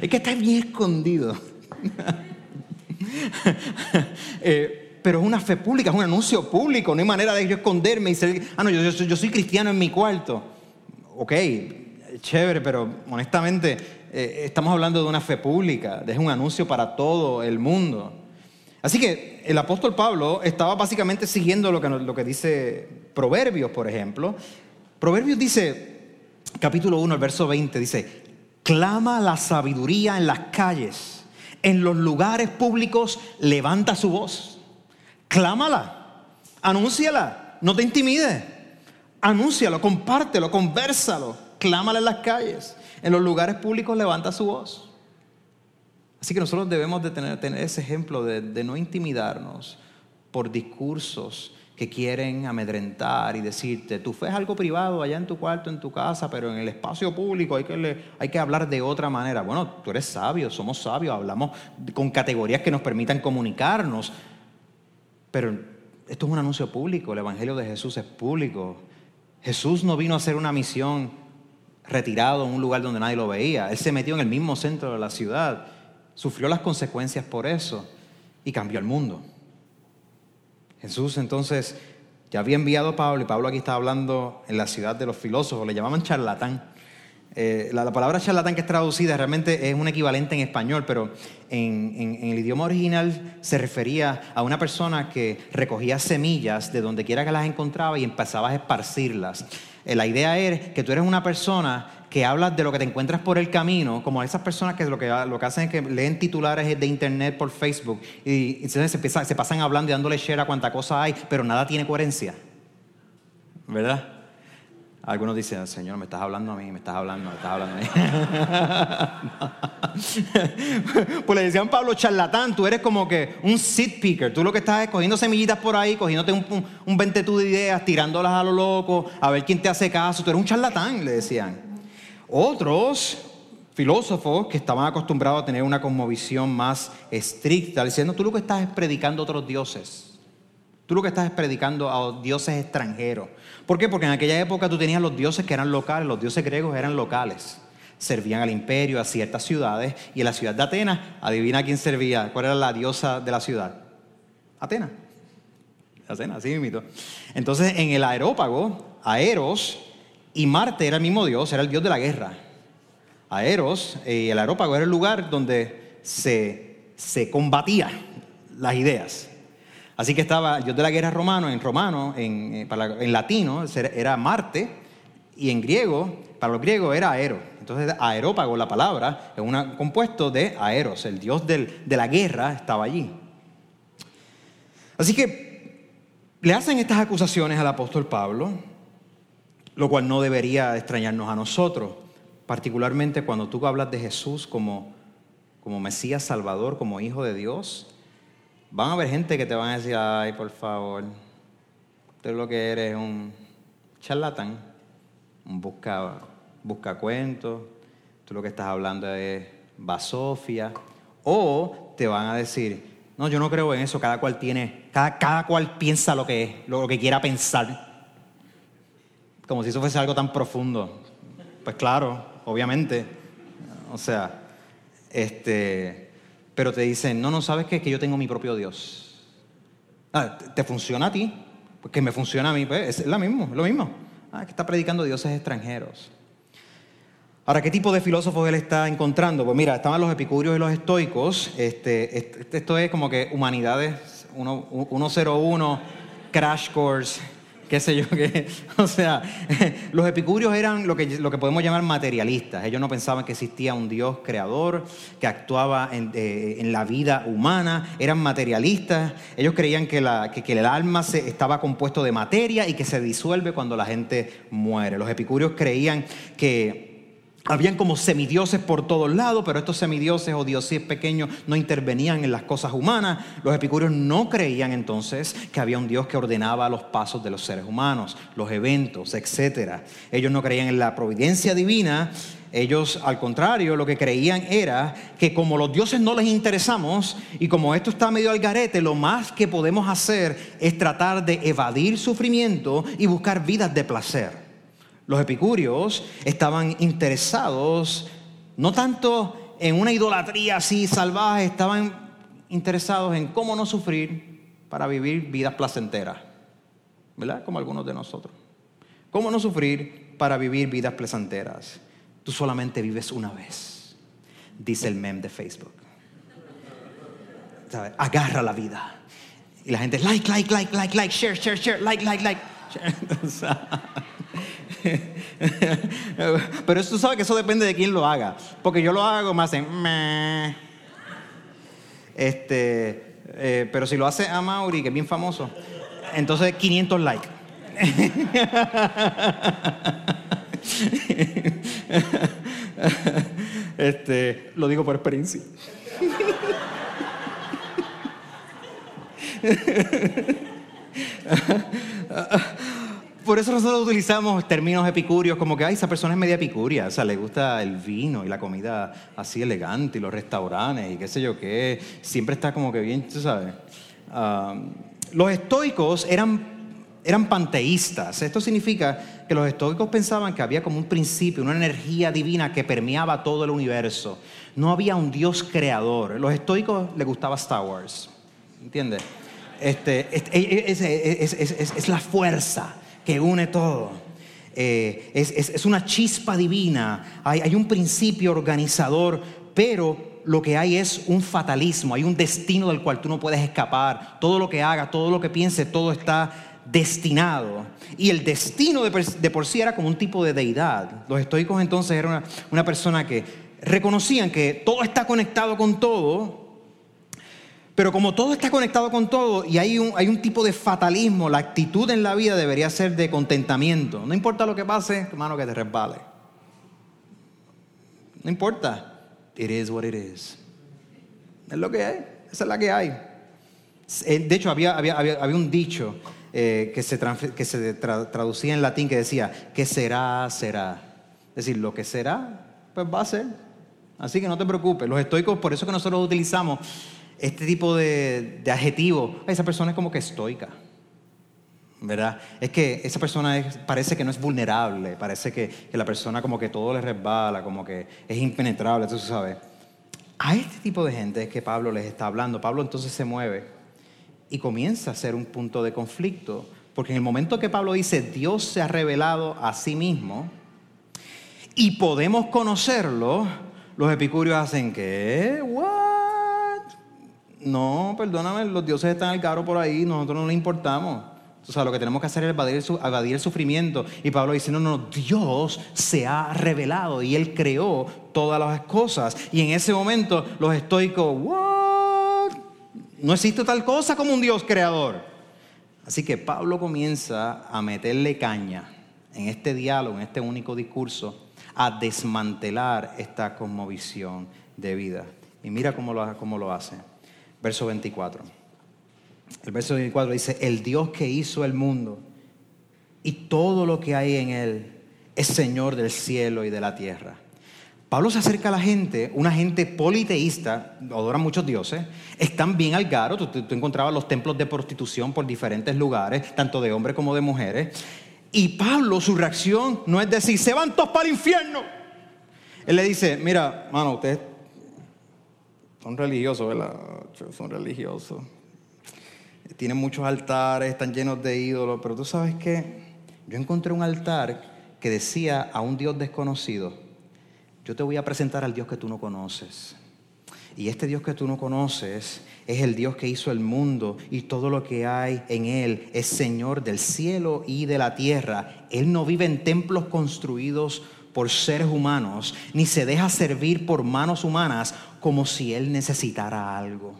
es que está bien escondido. eh, pero es una fe pública, es un anuncio público, no hay manera de yo esconderme y decir, ah, no, yo, soy cristiano en mi cuarto. Ok, chévere, pero honestamente eh, estamos hablando de una fe pública, de un anuncio para todo el mundo. Así que el apóstol Pablo estaba básicamente siguiendo lo que, lo que dice Proverbios, por ejemplo. Proverbios dice, capítulo 1, el verso 20, dice, clama la sabiduría en las calles, en los lugares públicos levanta su voz clámala, anúnciala, no te intimides. Anúncialo, compártelo, conversalo, clámala en las calles. En los lugares públicos levanta su voz. Así que nosotros debemos de tener, ese ejemplo de, no intimidarnos por discursos que quieren amedrentar y decirte, tu fe es algo privado allá en tu cuarto, en tu casa, pero en el espacio público hay que, hay que hablar de otra manera. Bueno, tú eres sabio, somos sabios, hablamos con categorías que nos permitan comunicarnos, pero esto es un anuncio público, el Evangelio de Jesús es público. Jesús no vino a hacer una misión retirado en un lugar donde nadie lo veía. Él se metió en el mismo centro de la ciudad, sufrió las consecuencias por eso y cambió el mundo. Jesús entonces ya había enviado a Pablo y Pablo aquí está hablando en la ciudad de los filósofos, le llamaban charlatán. Eh, la, palabra charlatán que es traducida realmente es un equivalente en español, pero en, el idioma original se refería a una persona que recogía semillas de donde quiera que las encontraba y empezaba a esparcirlas. Eh, la idea es que tú eres una persona que hablas de lo que te encuentras por el camino, como esas personas que lo que, lo que hacen es que leen titulares de internet por Facebook y, se, se pasan hablando y dándole share a cuánta cosa hay, pero nada tiene coherencia. ¿Verdad? Algunos dicen, Señor, me estás hablando a mí, me estás hablando, me estás hablando a mí. pues le decían Pablo, charlatán, tú eres como que un seed picker. Tú lo que estás es cogiendo semillitas por ahí, cogiéndote un, un, un ventetú de ideas, tirándolas a lo loco, a ver quién te hace caso. Tú eres un charlatán, le decían. Otros filósofos que estaban acostumbrados a tener una cosmovisión más estricta, diciendo, tú lo que estás es predicando a otros dioses. Tú lo que estás es predicando a dioses extranjeros. ¿Por qué? Porque en aquella época tú tenías los dioses que eran locales, los dioses griegos eran locales. Servían al imperio, a ciertas ciudades, y en la ciudad de Atenas, adivina quién servía, cuál era la diosa de la ciudad. Atenas. Atenas, así mismo. Entonces, en el aerópago, Aeros y Marte era el mismo dios, era el dios de la guerra. Aeros y el aerópago era el lugar donde se, se combatía las ideas. Así que estaba el dios de la guerra romano, en romano, en, eh, en latino era Marte, y en griego, para los griegos era Aero. Entonces, aerópago, la palabra, es un compuesto de Aeros, el dios de la guerra estaba allí. Así que le hacen estas acusaciones al apóstol Pablo, lo cual no debería extrañarnos a nosotros, particularmente cuando tú hablas de Jesús como, como Mesías Salvador, como Hijo de Dios Van a haber gente que te van a decir, ay, por favor, tú lo que eres un charlatán, un busca, busca cuentos, tú lo que estás hablando es basofia, o te van a decir, no, yo no creo en eso, cada cual tiene, cada, cada cual piensa lo que lo que quiera pensar. Como si eso fuese algo tan profundo. Pues claro, obviamente. O sea, este, pero te dicen, no, no, ¿sabes qué? Que yo tengo mi propio Dios. Ah, ¿Te funciona a ti? Pues que me funciona a mí, pues es lo mismo, es lo mismo. Ah, que está predicando dioses extranjeros. Ahora, ¿qué tipo de filósofos él está encontrando? Pues mira, estaban los epicúreos y los estoicos. Este, este esto es como que humanidades 101, crash course, qué sé yo, qué. O sea, los epicúreos eran lo que, lo que podemos llamar materialistas. Ellos no pensaban que existía un Dios creador que actuaba en, eh, la vida humana. Eran materialistas. Ellos creían que, la, que, el alma se, estaba compuesto de materia y que se disuelve cuando la gente muere. Los epicúreos creían que habían como semidioses por todos lados, pero estos semidioses o dioses pequeños no intervenían en las cosas humanas. Los epicúreos no creían entonces que había un Dios que ordenaba los pasos de los seres humanos, los eventos, etc. Ellos no creían en la providencia divina. Ellos, al contrario, lo que creían era que como los dioses no les interesamos y como esto está medio al garete, lo más que podemos hacer es tratar de evadir sufrimiento y buscar vidas de placer. Los epicúreos estaban interesados no tanto en una idolatría así salvaje, estaban interesados en cómo no sufrir para vivir vidas placenteras, ¿verdad? Como algunos de nosotros. ¿Cómo no sufrir para vivir vidas placenteras? Tú solamente vives una vez, dice el meme de Facebook. Agarra la vida. Y la gente, like, like, like, like, like, share, share, share, like, like, like. Pero tú sabes que eso depende de quién lo haga. Porque yo lo hago, me hacen. Este, eh, pero si lo hace a Mauri, que es bien famoso, entonces 500 likes. Este, lo digo por experiencia. Por eso nosotros utilizamos términos epicúreos como que, ay, esa persona es media epicuria, o sea, le gusta el vino y la comida así elegante y los restaurantes y qué sé yo qué, siempre está como que bien, tú sabes. Ah, los estoicos eran, eran panteístas, esto significa que los estoicos pensaban que había como un principio, una energía divina que permeaba todo el universo. No había un Dios creador. Los estoicos les gustaba Star Wars, ¿entiendes? Este, es la fuerza que une todo. Eh, es, una chispa divina, hay, un principio organizador, pero lo que hay es un fatalismo, hay un destino del cual tú no puedes escapar. Todo lo que haga, todo lo que piense, todo está destinado. Y el destino de, por sí era como un tipo de deidad. Los estoicos entonces eran una persona que reconocían que todo está conectado con todo, pero como todo está conectado con todo y hay un, hay un tipo de fatalismo, la actitud en la vida debería ser de contentamiento. No importa lo que pase, hermano, que te resbale. No importa. It is what it is. Es lo que hay. Esa es la que hay. Eh, de hecho, había, había, había, un dicho eh, que se, que se traducía en latín que decía, que será, será. Es decir, lo que será, pues va a ser. Así que no te preocupes. Los estoicos, por eso que nosotros utilizamos este tipo de, adjetivo, esa persona es como que estoica. ¿verdad? Es que esa persona parece que no es vulnerable, parece que, la persona como que todo le resbala, como que es impenetrable, tú sabes. A este tipo de gente es que Pablo les está hablando. Pablo entonces se mueve y comienza a ser un punto de conflicto, porque en el momento que Pablo dice, Dios se ha revelado a sí mismo y podemos conocerlo, los epicúreos hacen que, no, perdóname, los dioses están al caro por ahí, nosotros no le importamos. O sea, lo que tenemos que hacer es evadir, el sufrimiento. Y Pablo dice, no, no, Dios se ha revelado y Él creó todas las cosas. Y en ese momento los estoicos, ¿what? No existe tal cosa como un Dios creador. Así que Pablo comienza a meterle caña en este diálogo, en este único discurso, a desmantelar esta cosmovisión de vida. Y mira cómo lo, cómo lo hace verso 24. El verso 24 dice, el Dios que hizo el mundo y todo lo que hay en él es Señor del cielo y de la tierra. Pablo se acerca a la gente, una gente politeísta, adoran muchos dioses, están bien al garo, tú, tú, encontrabas los templos de prostitución por diferentes lugares, tanto de hombres como de mujeres, y Pablo su reacción no es decir, se van todos para el infierno. Él le dice, mira, mano, ustedes son religiosos, ¿verdad? Son religiosos. Tienen muchos altares, están llenos de ídolos, pero tú sabes qué? Yo encontré un altar que decía a un Dios desconocido, yo te voy a presentar al Dios que tú no conoces. Y este Dios que tú no conoces es el Dios que hizo el mundo y todo lo que hay en él. Es Señor del cielo y de la tierra. Él no vive en templos construidos por seres humanos, ni se deja servir por manos humanas como si Él necesitara algo.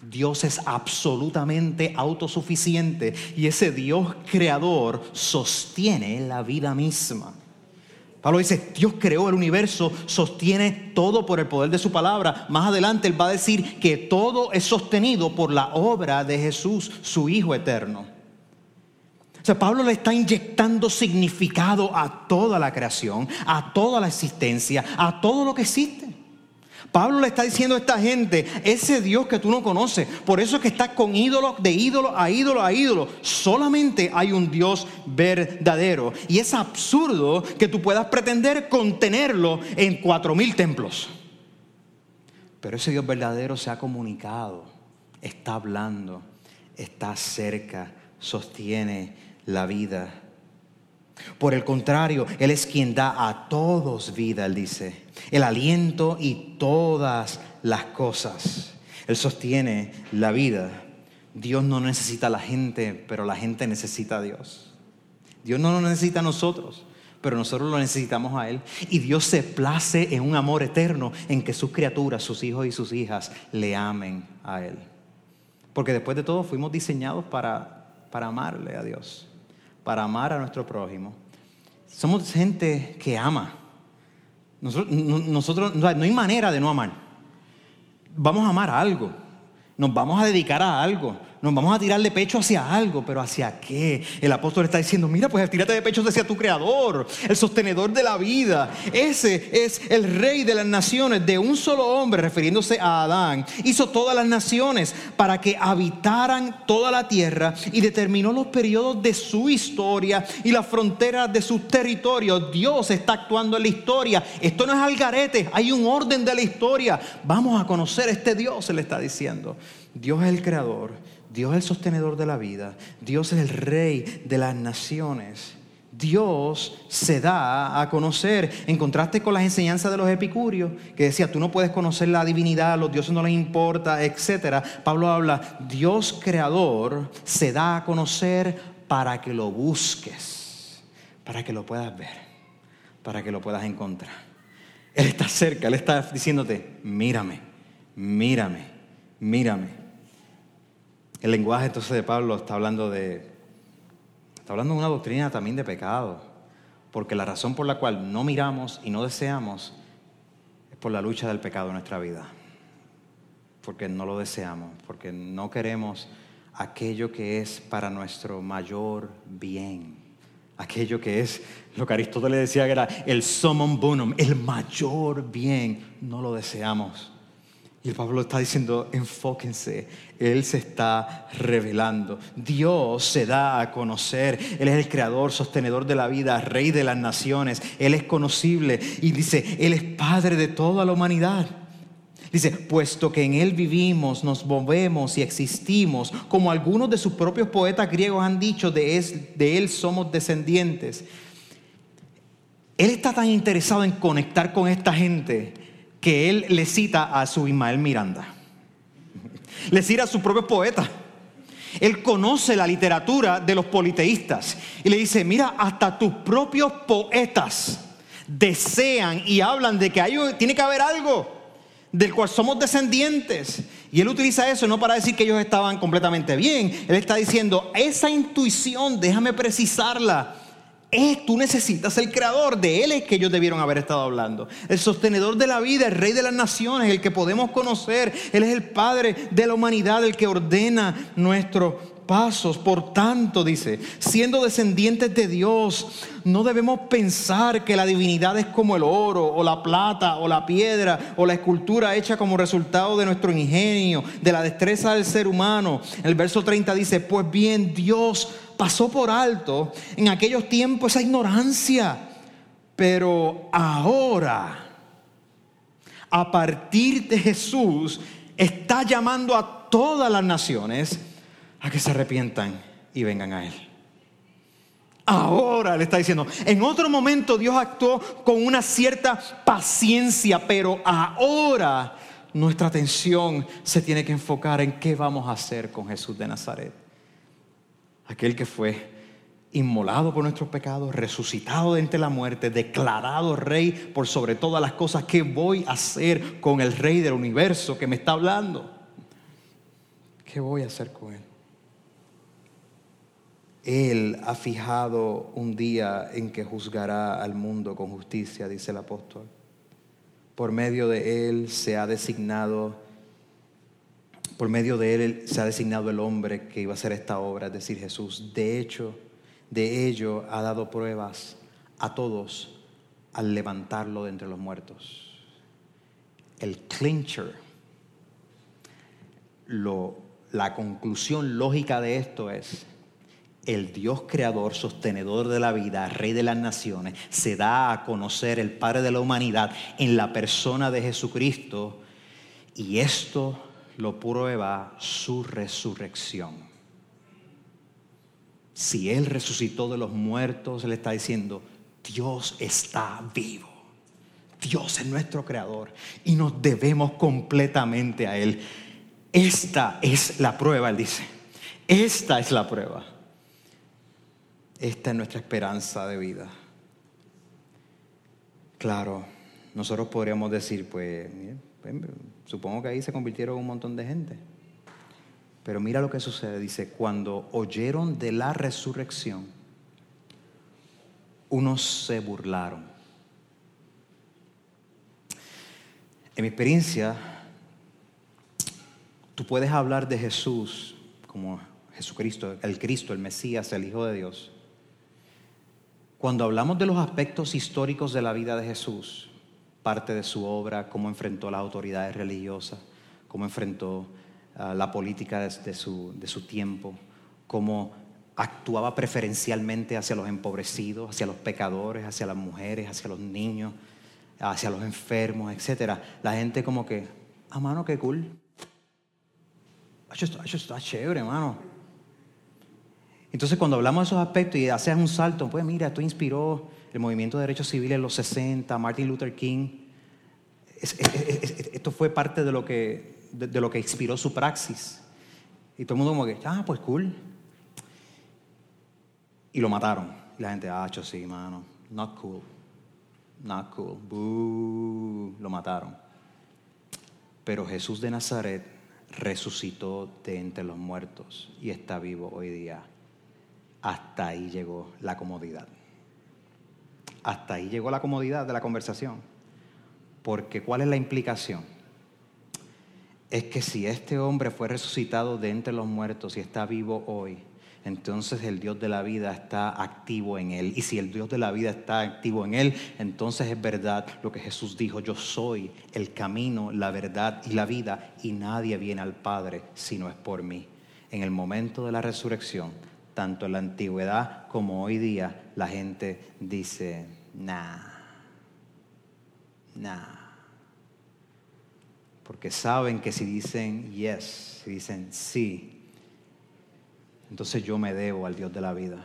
Dios es absolutamente autosuficiente y ese Dios creador sostiene la vida misma. Pablo dice, Dios creó el universo, sostiene todo por el poder de su palabra. Más adelante él va a decir que todo es sostenido por la obra de Jesús, su Hijo eterno. Pablo le está inyectando significado a toda la creación, a toda la existencia, a todo lo que existe. Pablo le está diciendo a esta gente, ese Dios que tú no conoces, por eso es que está con ídolo, de ídolo a ídolo a ídolo. Solamente hay un Dios verdadero. Y es absurdo que tú puedas pretender contenerlo en cuatro mil templos. Pero ese Dios verdadero se ha comunicado, está hablando, está cerca, sostiene la vida. Por el contrario, Él es quien da a todos vida, Él dice el aliento y todas las cosas. Él sostiene la vida. Dios no necesita a la gente, pero la gente necesita a Dios. Dios no nos necesita a nosotros, pero nosotros lo necesitamos a Él. Y Dios se place en un amor eterno en que sus criaturas, sus hijos y sus hijas, le amen a Él. Porque después de todo fuimos diseñados para, para amarle a Dios, para amar a nuestro prójimo. Somos gente que ama. Nosotros, no hay manera de no amar. Vamos a amar algo. Nos vamos a dedicar a algo nos vamos a tirar de pecho hacia algo, pero ¿hacia qué? El apóstol está diciendo, mira, pues tírate de pecho hacia tu creador, el sostenedor de la vida. Ese es el rey de las naciones, de un solo hombre, refiriéndose a Adán. Hizo todas las naciones para que habitaran toda la tierra y determinó los periodos de su historia y las fronteras de sus territorios. Dios está actuando en la historia. Esto no es algarete, hay un orden de la historia. Vamos a conocer a este Dios, se le está diciendo. Dios es el creador. Dios es el sostenedor de la vida, Dios es el rey de las naciones. Dios se da a conocer, en contraste con las enseñanzas de los epicúreos, que decía, tú no puedes conocer la divinidad, a los dioses no les importa, etc. Pablo habla, Dios creador se da a conocer para que lo busques, para que lo puedas ver, para que lo puedas encontrar. Él está cerca, Él está diciéndote, mírame, mírame, mírame. El lenguaje entonces de Pablo está hablando de, está hablando de una doctrina también de pecado, porque la razón por la cual no miramos y no deseamos es por la lucha del pecado en nuestra vida, porque no lo deseamos, porque no queremos aquello que es para nuestro mayor bien, aquello que es lo que Aristóteles decía que era el summum bonum, el mayor bien, no lo deseamos. El Pablo está diciendo, enfóquense, Él se está revelando, Dios se da a conocer, Él es el creador, sostenedor de la vida, rey de las naciones, Él es conocible y dice, Él es Padre de toda la humanidad. Dice, puesto que en Él vivimos, nos movemos y existimos, como algunos de sus propios poetas griegos han dicho, de Él somos descendientes. Él está tan interesado en conectar con esta gente que él le cita a su Ismael Miranda. Le cita a su propio poeta. Él conoce la literatura de los politeístas y le dice, mira, hasta tus propios poetas desean y hablan de que hay, tiene que haber algo del cual somos descendientes. Y él utiliza eso no para decir que ellos estaban completamente bien. Él está diciendo, esa intuición, déjame precisarla es, tú necesitas el creador, de Él es que ellos debieron haber estado hablando. El sostenedor de la vida, el rey de las naciones, el que podemos conocer. Él es el Padre de la humanidad, el que ordena nuestros pasos. Por tanto, dice, siendo descendientes de Dios, no debemos pensar que la divinidad es como el oro o la plata o la piedra o la escultura hecha como resultado de nuestro ingenio, de la destreza del ser humano. El verso 30 dice, pues bien, Dios pasó por alto en aquellos tiempos esa ignorancia. Pero ahora, a partir de Jesús, está llamando a todas las naciones a que se arrepientan y vengan a Él. Ahora le está diciendo, en otro momento Dios actuó con una cierta paciencia, pero ahora nuestra atención se tiene que enfocar en qué vamos a hacer con Jesús de Nazaret. Aquel que fue inmolado por nuestros pecados, resucitado de entre la muerte, declarado rey por sobre todas las cosas. ¿Qué voy a hacer con el rey del universo que me está hablando? ¿Qué voy a hacer con él? Él ha fijado un día en que juzgará al mundo con justicia, dice el apóstol. Por medio de Él se ha designado, por medio de Él se ha designado el hombre que iba a hacer esta obra, es decir, Jesús. De hecho, de ello ha dado pruebas a todos al levantarlo de entre los muertos. El clincher, la conclusión lógica de esto es, el Dios creador, sostenedor de la vida, rey de las naciones, se da a conocer el Padre de la humanidad en la persona de Jesucristo y esto lo prueba su resurrección. Si Él resucitó de los muertos, Él está diciendo, Dios está vivo. Dios es nuestro creador y nos debemos completamente a Él. Esta es la prueba, Él dice. Esta es la prueba. Esta es nuestra esperanza de vida. Claro, nosotros podríamos decir, pues, supongo que ahí se convirtieron un montón de gente. Pero mira lo que sucede, dice, cuando oyeron de la resurrección, unos se burlaron. En mi experiencia, tú puedes hablar de Jesús como Jesucristo, el Cristo, el Mesías, el Hijo de Dios, cuando hablamos de los aspectos históricos de la vida de Jesús, parte de su obra, cómo enfrentó las autoridades religiosas, cómo enfrentó ah, la política de, su, de su tiempo, cómo actuaba preferencialmente hacia los empobrecidos, hacia los pecadores, hacia las mujeres, hacia los niños, hacia los enfermos, etc. La gente como que, ah, mano, qué cool. Eso está chévere, hermano. Entonces, cuando hablamos de esos aspectos y haces un salto, pues mira, esto inspiró el movimiento de derechos civiles en los 60, Martin Luther King. esto fue parte de lo, que, de, lo que inspiró su praxis. Y todo el mundo como que, ah, pues cool. Y lo mataron. La gente, ah, sí, mano, not cool. Not cool. Boo. Lo mataron. Pero Jesús de Nazaret resucitó de entre los muertos y está vivo hoy día hasta ahí llegó la comodidad. Hasta ahí llegó la comodidad de la conversación. Porque ¿cuál es la implicación? Es que si este hombre fue resucitado de entre los muertos y está vivo hoy, entonces el Dios de la vida está activo en él. Y si el Dios de la vida está activo en él, entonces es verdad lo que Jesús dijo, yo soy el camino, la verdad y la vida, y nadie viene al Padre si no es por mí. En el momento de la resurrección, tanto en la antigüedad como hoy día, la gente dice, nah, nah. Porque saben que si dicen yes, si dicen sí, entonces yo me debo al Dios de la vida.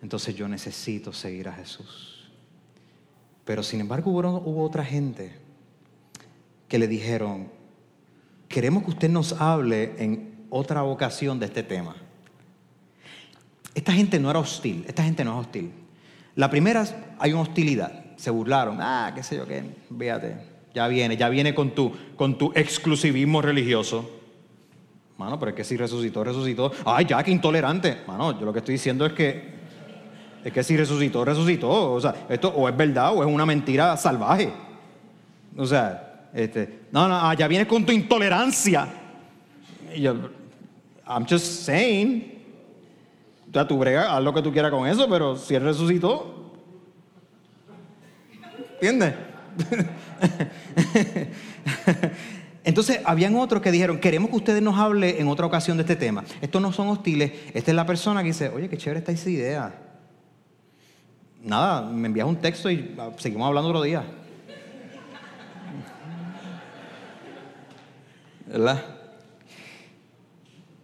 Entonces yo necesito seguir a Jesús. Pero sin embargo hubo, hubo otra gente que le dijeron, queremos que usted nos hable en otra ocasión de este tema. Esta gente no era hostil, esta gente no es hostil. La primera, hay una hostilidad, se burlaron, ah, qué sé yo qué, véate, ya viene, ya viene con tu, con tu exclusivismo religioso. Mano, pero es que si resucitó, resucitó. Ay, ya, qué intolerante. Mano, yo lo que estoy diciendo es que, es que si resucitó, resucitó. O sea, esto o es verdad o es una mentira salvaje. O sea, este, no, no, ah, ya viene con tu intolerancia. Yo, I'm just saying, sea, tú brega, haz lo que tú quieras con eso, pero si Él resucitó, ¿entiendes? Entonces, habían otros que dijeron, queremos que ustedes nos hable en otra ocasión de este tema. Estos no son hostiles, esta es la persona que dice, oye, qué chévere está esa idea. Nada, me envías un texto y ah, seguimos hablando otro día. ¿Verdad?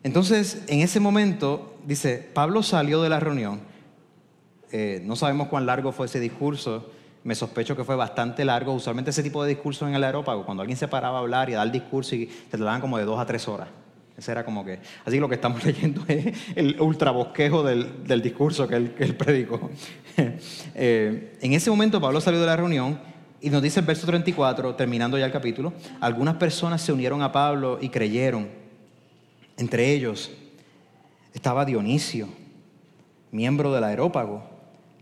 Entonces, en ese momento, dice, Pablo salió de la reunión, eh, no sabemos cuán largo fue ese discurso, me sospecho que fue bastante largo. Usualmente ese tipo de discursos en el aerópago, cuando alguien se paraba a hablar y a dar discurso, y te daban como de dos a tres horas. Ese era como que. Así que lo que estamos leyendo es el ultrabosquejo del, del discurso que él, que él predicó. Eh, en ese momento Pablo salió de la reunión y nos dice el verso 34, terminando ya el capítulo: algunas personas se unieron a Pablo y creyeron. Entre ellos estaba Dionisio, miembro del aerópago,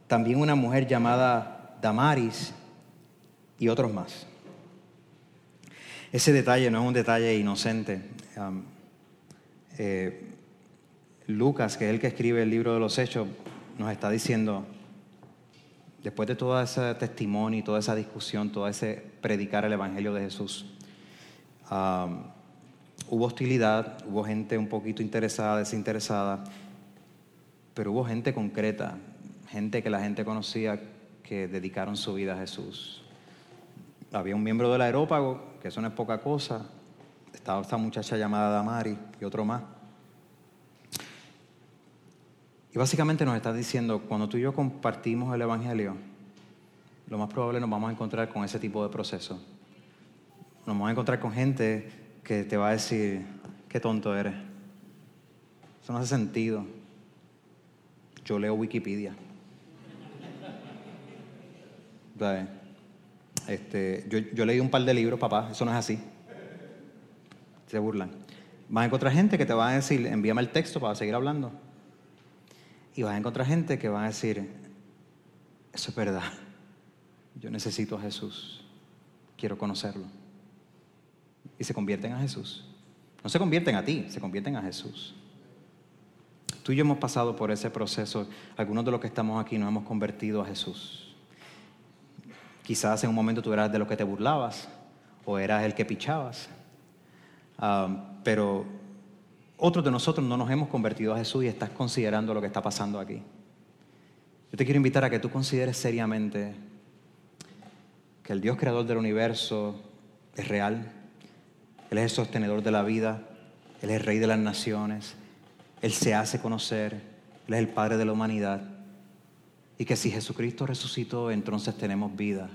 también una mujer llamada Damaris y otros más. Ese detalle no es un detalle inocente. Eh, Lucas, que es el que escribe el libro de los Hechos, nos está diciendo, después de todo ese testimonio y toda esa discusión, todo ese predicar el Evangelio de Jesús, hubo hostilidad, hubo gente un poquito interesada, desinteresada, pero hubo gente concreta, gente que la gente conocía que dedicaron su vida a Jesús. Había un miembro del aerópago, que eso no es poca cosa, estaba esta muchacha llamada Damari y otro más. Y básicamente nos está diciendo, cuando tú y yo compartimos el Evangelio, lo más probable nos vamos a encontrar con ese tipo de proceso. Nos vamos a encontrar con gente que te va a decir, qué tonto eres. Eso no hace sentido. Yo leo Wikipedia. Este, yo, yo leí un par de libros, papá, eso no es así se burlan. Vas a encontrar gente que te va a decir, envíame el texto para seguir hablando. Y vas a encontrar gente que va a decir, eso es verdad. Yo necesito a Jesús. Quiero conocerlo. Y se convierten a Jesús. No se convierten a ti, se convierten a Jesús. Tú y yo hemos pasado por ese proceso. Algunos de los que estamos aquí nos hemos convertido a Jesús. Quizás en un momento tú eras de los que te burlabas o eras el que pichabas pero otros de nosotros no nos hemos convertido a Jesús y estás considerando lo que está pasando aquí. Yo te quiero invitar a que tú consideres seriamente que el Dios creador del universo es real. Él es el sostenedor de la vida. Él es el rey de las naciones. Él se hace conocer. Él es el Padre de la humanidad. Y que si Jesucristo resucitó, entonces tenemos vida.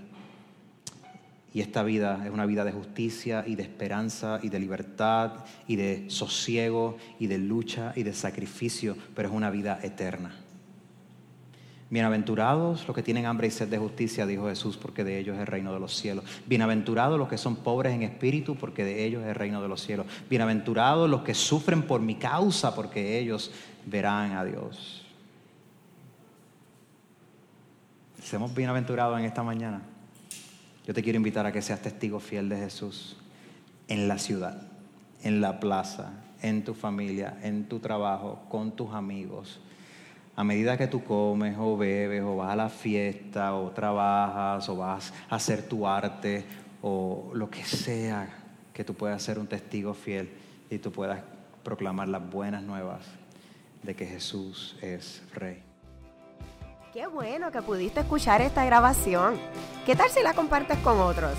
Y esta vida es una vida de justicia y de esperanza y de libertad y de sosiego y de lucha y de sacrificio, pero es una vida eterna. Bienaventurados los que tienen hambre y sed de justicia, dijo Jesús, porque de ellos es el reino de los cielos. Bienaventurados los que son pobres en espíritu, porque de ellos es el reino de los cielos. Bienaventurados los que sufren por mi causa, porque ellos verán a Dios. Seamos bienaventurados en esta mañana. Yo te quiero invitar a que seas testigo fiel de Jesús en la ciudad, en la plaza, en tu familia, en tu trabajo, con tus amigos. A medida que tú comes o bebes o vas a la fiesta o trabajas o vas a hacer tu arte o lo que sea, que tú puedas ser un testigo fiel y tú puedas proclamar las buenas nuevas de que Jesús es Rey. Qué bueno que pudiste escuchar esta grabación. ¿Qué tal si la compartes con otros?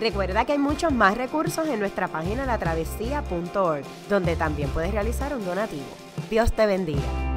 Recuerda que hay muchos más recursos en nuestra página latravesía.org, donde también puedes realizar un donativo. Dios te bendiga.